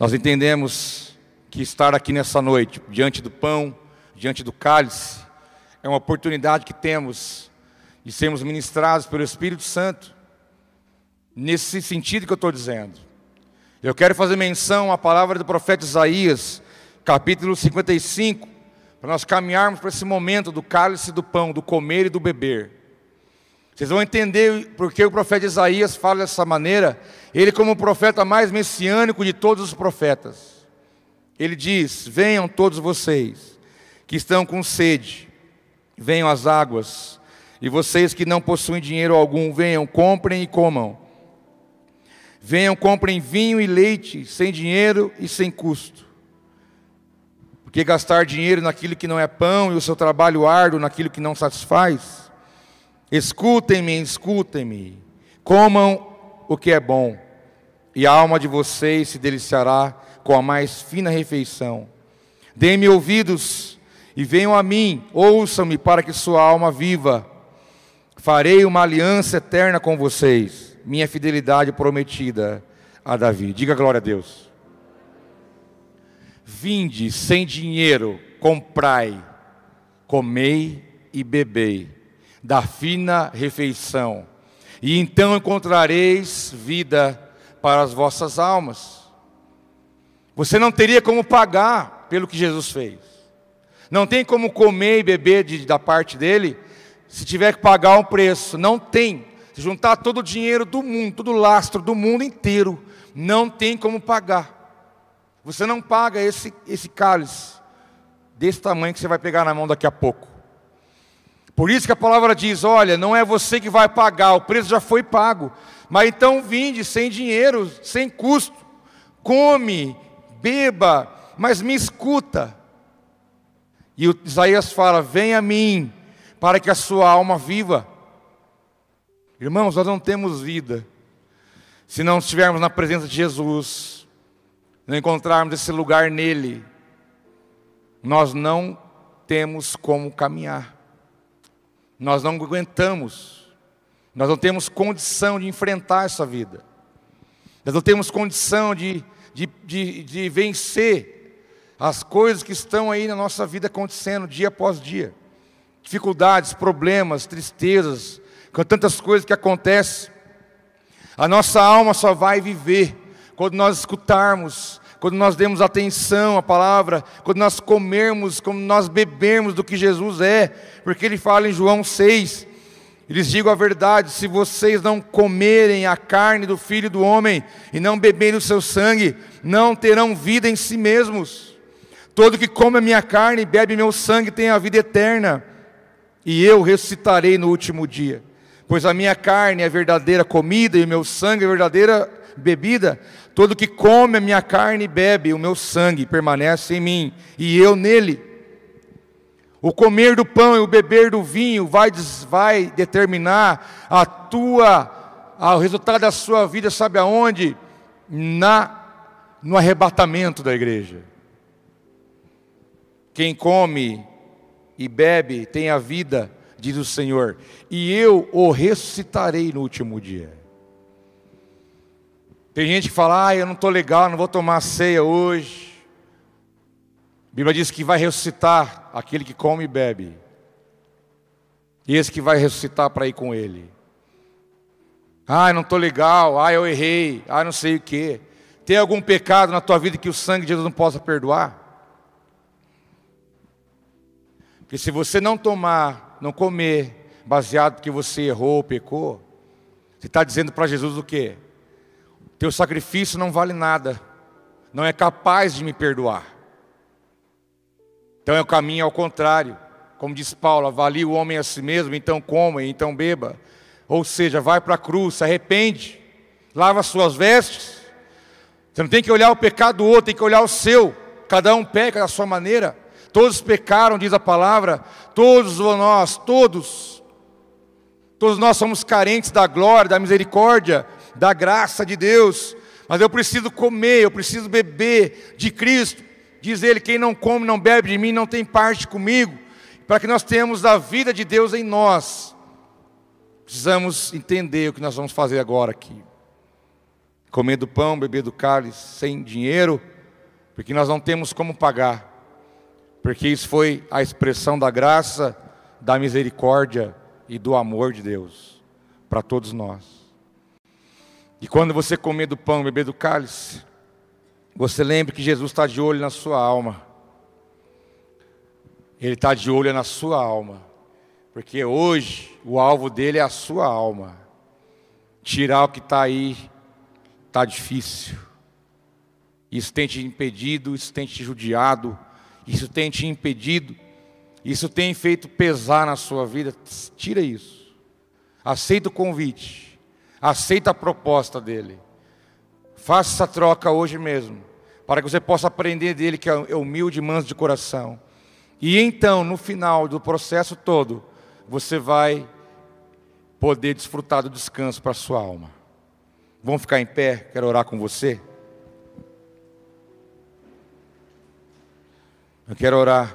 Nós entendemos que estar aqui nessa noite, diante do pão, diante do cálice, é uma oportunidade que temos e sermos ministrados pelo Espírito Santo, nesse sentido que eu estou dizendo. Eu quero fazer menção à palavra do profeta Isaías, capítulo 55, para nós caminharmos para esse momento do cálice do pão, do comer e do beber. Vocês vão entender porque o profeta Isaías fala dessa maneira, ele, como o profeta mais messiânico de todos os profetas, ele diz: Venham todos vocês que estão com sede, venham às águas, e vocês que não possuem dinheiro algum, venham, comprem e comam. Venham, comprem vinho e leite, sem dinheiro e sem custo. Porque gastar dinheiro naquilo que não é pão e o seu trabalho árduo naquilo que não satisfaz? Escutem-me, escutem-me. Comam o que é bom, e a alma de vocês se deliciará com a mais fina refeição. Deem-me ouvidos e venham a mim, ouçam-me para que sua alma viva. Farei uma aliança eterna com vocês, minha fidelidade prometida a Davi. Diga glória a Deus. Vinde sem dinheiro, comprai, comei e bebei da fina refeição, e então encontrareis vida para as vossas almas. Você não teria como pagar pelo que Jesus fez. Não tem como comer e beber de, da parte dele se tiver que pagar um preço, não tem. Se juntar todo o dinheiro do mundo, todo o lastro do mundo inteiro, não tem como pagar. Você não paga esse, esse cálice desse tamanho que você vai pegar na mão daqui a pouco. Por isso que a palavra diz: olha, não é você que vai pagar, o preço já foi pago. Mas então vinde sem dinheiro, sem custo, come, beba, mas me escuta. E Isaías fala: vem a mim, para que a sua alma viva. Irmãos, nós não temos vida se não estivermos na presença de Jesus, não encontrarmos esse lugar nele. Nós não temos como caminhar, nós não aguentamos, nós não temos condição de enfrentar essa vida, nós não temos condição de, de, de, de vencer as coisas que estão aí na nossa vida acontecendo dia após dia dificuldades, problemas, tristezas, com tantas coisas que acontecem. A nossa alma só vai viver quando nós escutarmos, quando nós demos atenção à palavra, quando nós comermos, quando nós bebermos do que Jesus é, porque ele fala em João 6, lhes digo a verdade: se vocês não comerem a carne do filho do homem e não beberem o seu sangue, não terão vida em si mesmos. Todo que come a minha carne e bebe meu sangue tem a vida eterna e eu ressuscitarei no último dia. Pois a minha carne é verdadeira comida e o meu sangue é verdadeira bebida. Todo que come a minha carne e bebe o meu sangue permanece em mim e eu nele. O comer do pão e o beber do vinho vai, vai determinar a tua, o resultado da sua vida, sabe aonde? Na, no arrebatamento da igreja. Quem come e bebe tem a vida, diz o Senhor, e eu o ressuscitarei no último dia. Tem gente que fala, ah, eu não estou legal, não vou tomar ceia hoje. Bíblia diz que vai ressuscitar aquele que come e bebe. E esse que vai ressuscitar para ir com ele. Ah, não estou legal, ah, eu errei, ah, não sei o que. Tem algum pecado na tua vida que o sangue de Jesus não possa perdoar? Porque se você não tomar, não comer, baseado porque você errou, pecou, você está dizendo para Jesus o quê? Teu sacrifício não vale nada, não é capaz de me perdoar. Então é o caminho ao contrário. Como diz Paulo, avalie o homem a si mesmo, então coma, então beba. Ou seja, vai para a cruz, se arrepende, lava suas vestes. Você não tem que olhar o pecado do outro, tem que olhar o seu. Cada um peca da sua maneira. Todos pecaram, diz a palavra. Todos nós, todos. Todos nós somos carentes da glória, da misericórdia, da graça de Deus. Mas eu preciso comer, eu preciso beber de Cristo. Diz ele: quem não come, não bebe de mim, não tem parte comigo. Para que nós tenhamos a vida de Deus em nós, precisamos entender o que nós vamos fazer agora aqui. Comer do pão, beber do cálice, sem dinheiro, porque nós não temos como pagar. Porque isso foi a expressão da graça, da misericórdia e do amor de Deus para todos nós. E quando você comer do pão, beber do cálice, você lembre que Jesus está de olho na sua alma. Ele está de olho na sua alma. Porque hoje o alvo dele é a sua alma. Tirar o que está aí está difícil. Isso tem te impedido, isso tem te judiado, isso tem te impedido, isso tem feito pesar na sua vida. Tira isso. Aceita o convite Aceita a proposta dele. Faça essa troca hoje mesmo, para que você possa aprender dele que é humilde e manso de coração. E então, no final do processo todo, você vai poder desfrutar do descanso para a sua alma. Vamos ficar em pé, quero orar com você. Eu quero orar.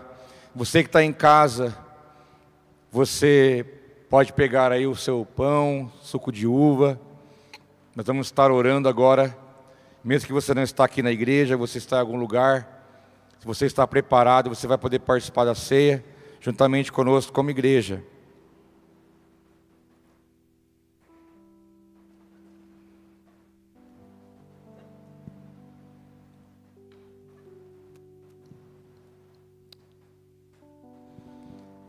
Você que está em casa, você Pode pegar aí o seu pão, suco de uva. Nós vamos estar orando agora. Mesmo que você não está aqui na igreja, você está em algum lugar. Se você está preparado, você vai poder participar da ceia juntamente conosco como igreja.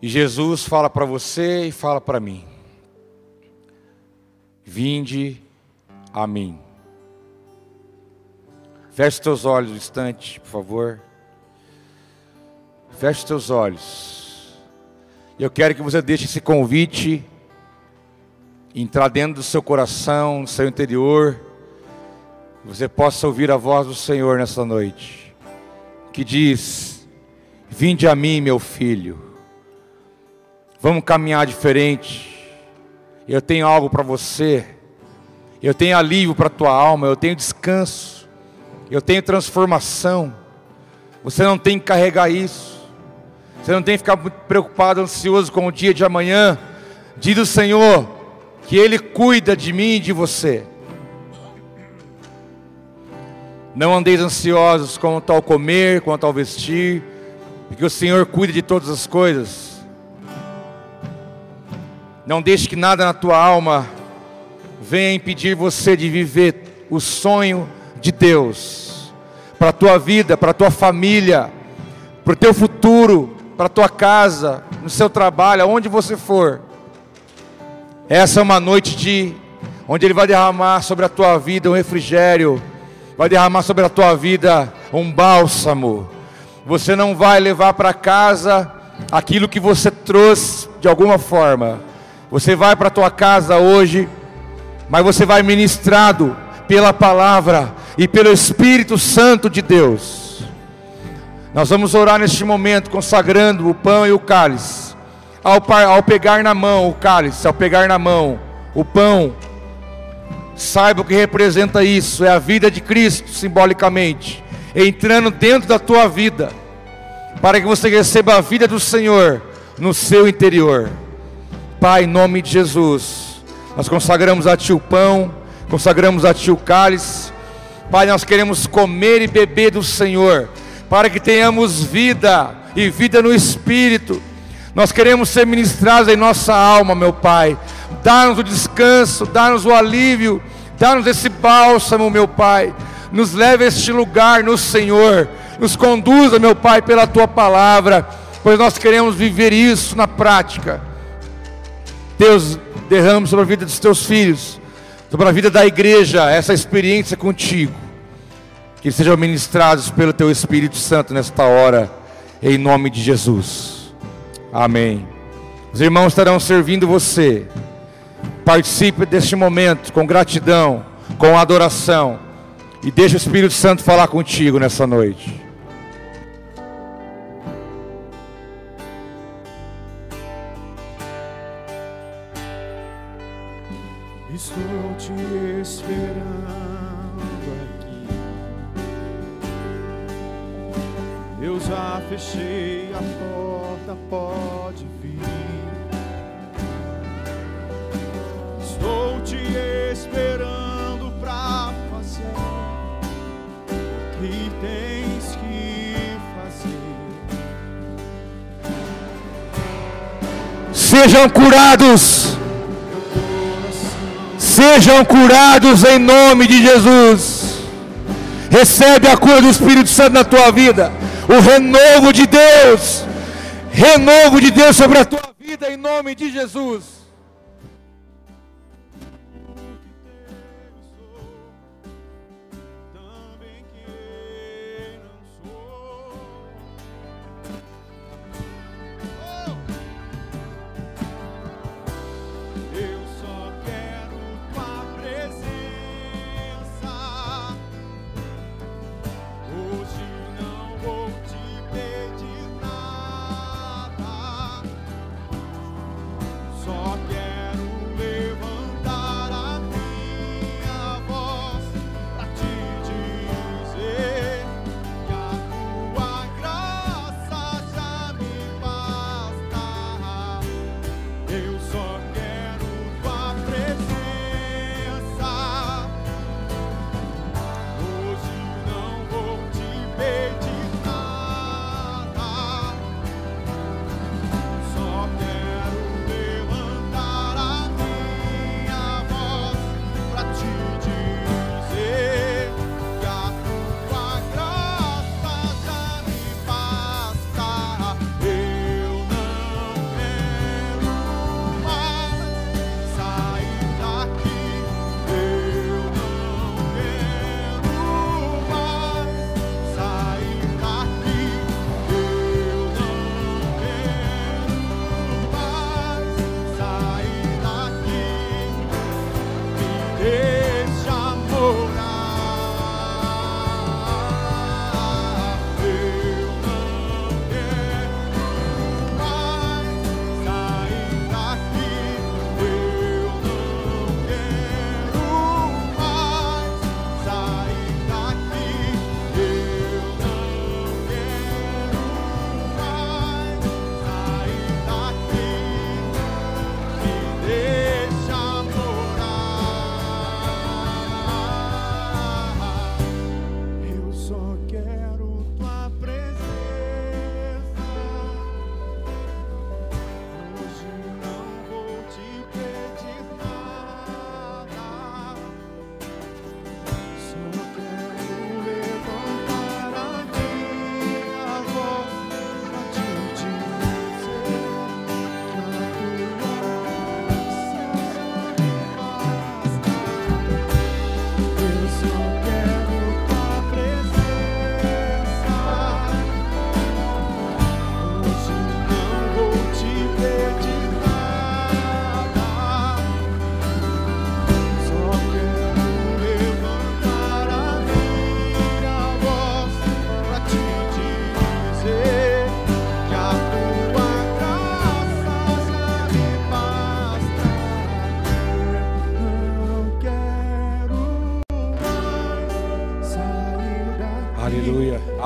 E Jesus fala para você e fala para mim: Vinde a mim. Feche teus olhos um instante, por favor. Feche teus olhos. Eu quero que você deixe esse convite entrar dentro do seu coração, no seu interior. Você possa ouvir a voz do Senhor nessa noite, que diz: Vinde a mim, meu filho Vamos caminhar diferente. Eu tenho algo para você. Eu tenho alívio para tua alma. Eu tenho descanso. Eu tenho transformação. Você não tem que carregar isso. Você não tem que ficar muito preocupado, ansioso com o dia de amanhã. Diz o Senhor que Ele cuida de mim e de você. Não andeis ansiosos quanto ao comer, quanto ao vestir, porque o Senhor cuida de todas as coisas. Não deixe que nada na tua alma venha impedir você de viver o sonho de Deus para a tua vida, para a tua família, para o teu futuro, para a tua casa, no seu trabalho, aonde você for. Essa é uma noite de onde Ele vai derramar sobre a tua vida um refrigério, vai derramar sobre a tua vida um bálsamo. Você não vai levar para casa aquilo que você trouxe de alguma forma você vai para a tua casa hoje, mas você vai ministrado pela palavra e pelo Espírito Santo de Deus. Nós vamos orar neste momento, consagrando o pão e o cálice. Ao, ao pegar na mão o cálice, ao pegar na mão o pão, saiba o que representa isso: é a vida de Cristo, simbolicamente, entrando dentro da tua vida, para que você receba a vida do Senhor no seu interior. Pai, em nome de Jesus, nós consagramos a Ti o pão, consagramos a Ti o cálice, Pai, nós queremos comer e beber do Senhor, para que tenhamos vida e vida no Espírito. Nós queremos ser ministrados em nossa alma, meu Pai. Dá-nos o descanso, dá-nos o alívio, dá-nos esse bálsamo, meu Pai. Nos leve a este lugar no Senhor. Nos conduza, meu Pai, pela tua palavra, pois nós queremos viver isso na prática. Deus, derrame sobre a vida dos teus filhos, sobre a vida da igreja, essa experiência contigo. Que sejam ministrados pelo teu Espírito Santo nesta hora, em nome de Jesus. Amém. Os irmãos estarão servindo você. Participe deste momento com gratidão, com adoração. E deixa o Espírito Santo falar contigo nessa noite. Sejam curados. Sejam curados em nome de Jesus. Recebe a cura do Espírito Santo na tua vida. O renovo de Deus. Renovo de Deus sobre a tua vida em nome de Jesus.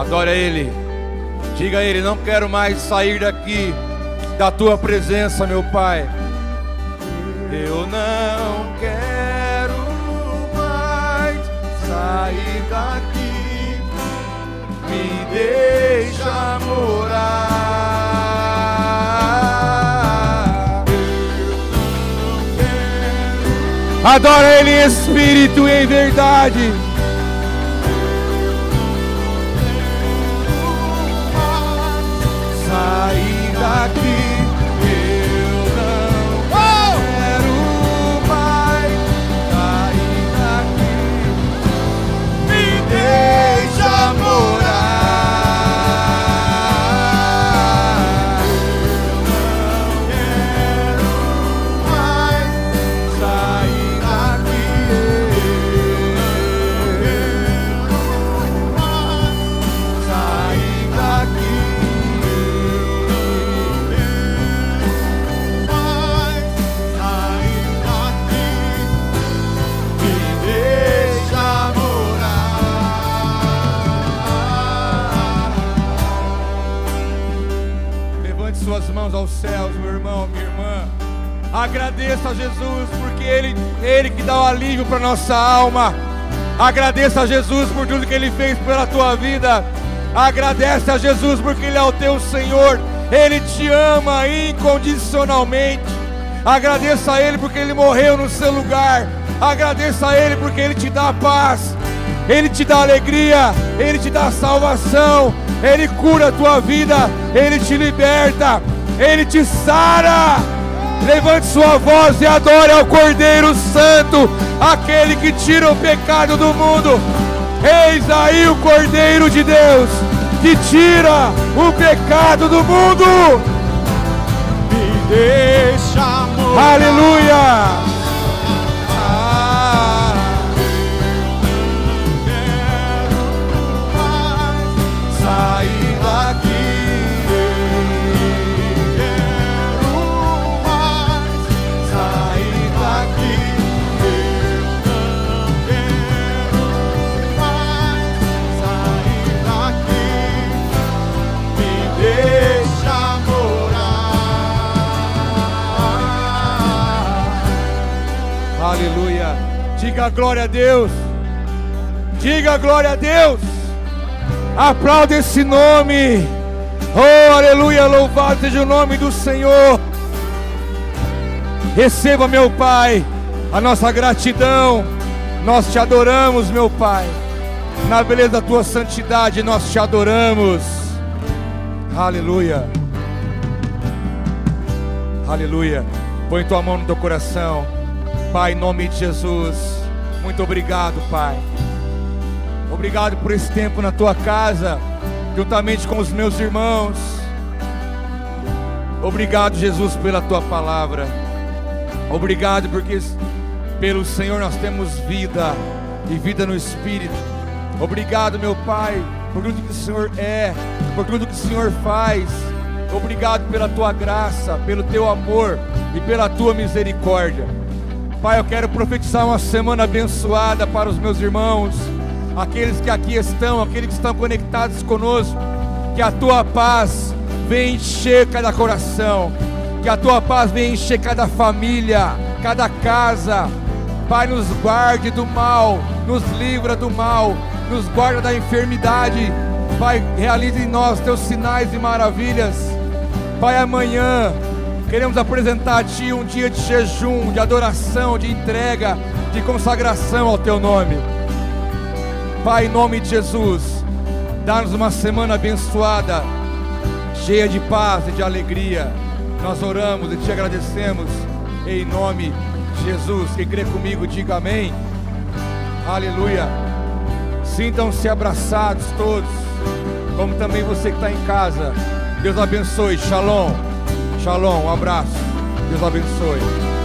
Adora Ele. Diga a Ele: Não quero mais sair daqui da tua presença, meu Pai. Eu não quero mais sair daqui. me deixa morar. Adora Ele em espírito e em verdade. Que dá o alívio para nossa alma. Agradeça a Jesus por tudo que Ele fez pela tua vida. Agradece a Jesus porque Ele é o teu Senhor. Ele te ama incondicionalmente. Agradeça a Ele porque Ele morreu no seu lugar. Agradeça a Ele porque Ele te dá paz. Ele te dá alegria. Ele te dá salvação. Ele cura a tua vida. Ele te liberta. Ele te sara. Levante sua voz e adore ao Cordeiro Santo, aquele que tira o pecado do mundo. Eis aí o Cordeiro de Deus, que tira o pecado do mundo. Me deixa morar. Aleluia! Aleluia! Diga glória a Deus. Diga glória a Deus. Aplauda esse nome. Oh, aleluia! Louvado seja o nome do Senhor. Receba, meu Pai, a nossa gratidão. Nós te adoramos, meu Pai. Na beleza da tua santidade, nós te adoramos. Aleluia. Aleluia. Põe tua mão no teu coração. Pai, em nome de Jesus. Muito obrigado, Pai. Obrigado por esse tempo na tua casa, juntamente com os meus irmãos. Obrigado, Jesus, pela tua palavra. Obrigado porque pelo Senhor nós temos vida e vida no Espírito. Obrigado, meu Pai, por tudo que o Senhor é, por tudo que o Senhor faz. Obrigado pela tua graça, pelo teu amor e pela tua misericórdia. Pai, eu quero profetizar uma semana abençoada para os meus irmãos, aqueles que aqui estão, aqueles que estão conectados conosco. Que a tua paz venha encher cada coração, que a tua paz venha encher cada família, cada casa. Pai, nos guarde do mal, nos livra do mal, nos guarda da enfermidade. Pai, realize em nós teus sinais e maravilhas. Pai, amanhã queremos apresentar a Ti um dia de jejum, de adoração, de entrega, de consagração ao Teu nome. Pai, em nome de Jesus, dá-nos uma semana abençoada, cheia de paz e de alegria. Nós oramos e te agradecemos em nome de Jesus. Quem crê comigo, diga amém. Aleluia. Sintam-se abraçados todos, como também você que está em casa. Deus abençoe. Shalom. Shalom. Um abraço. Deus abençoe.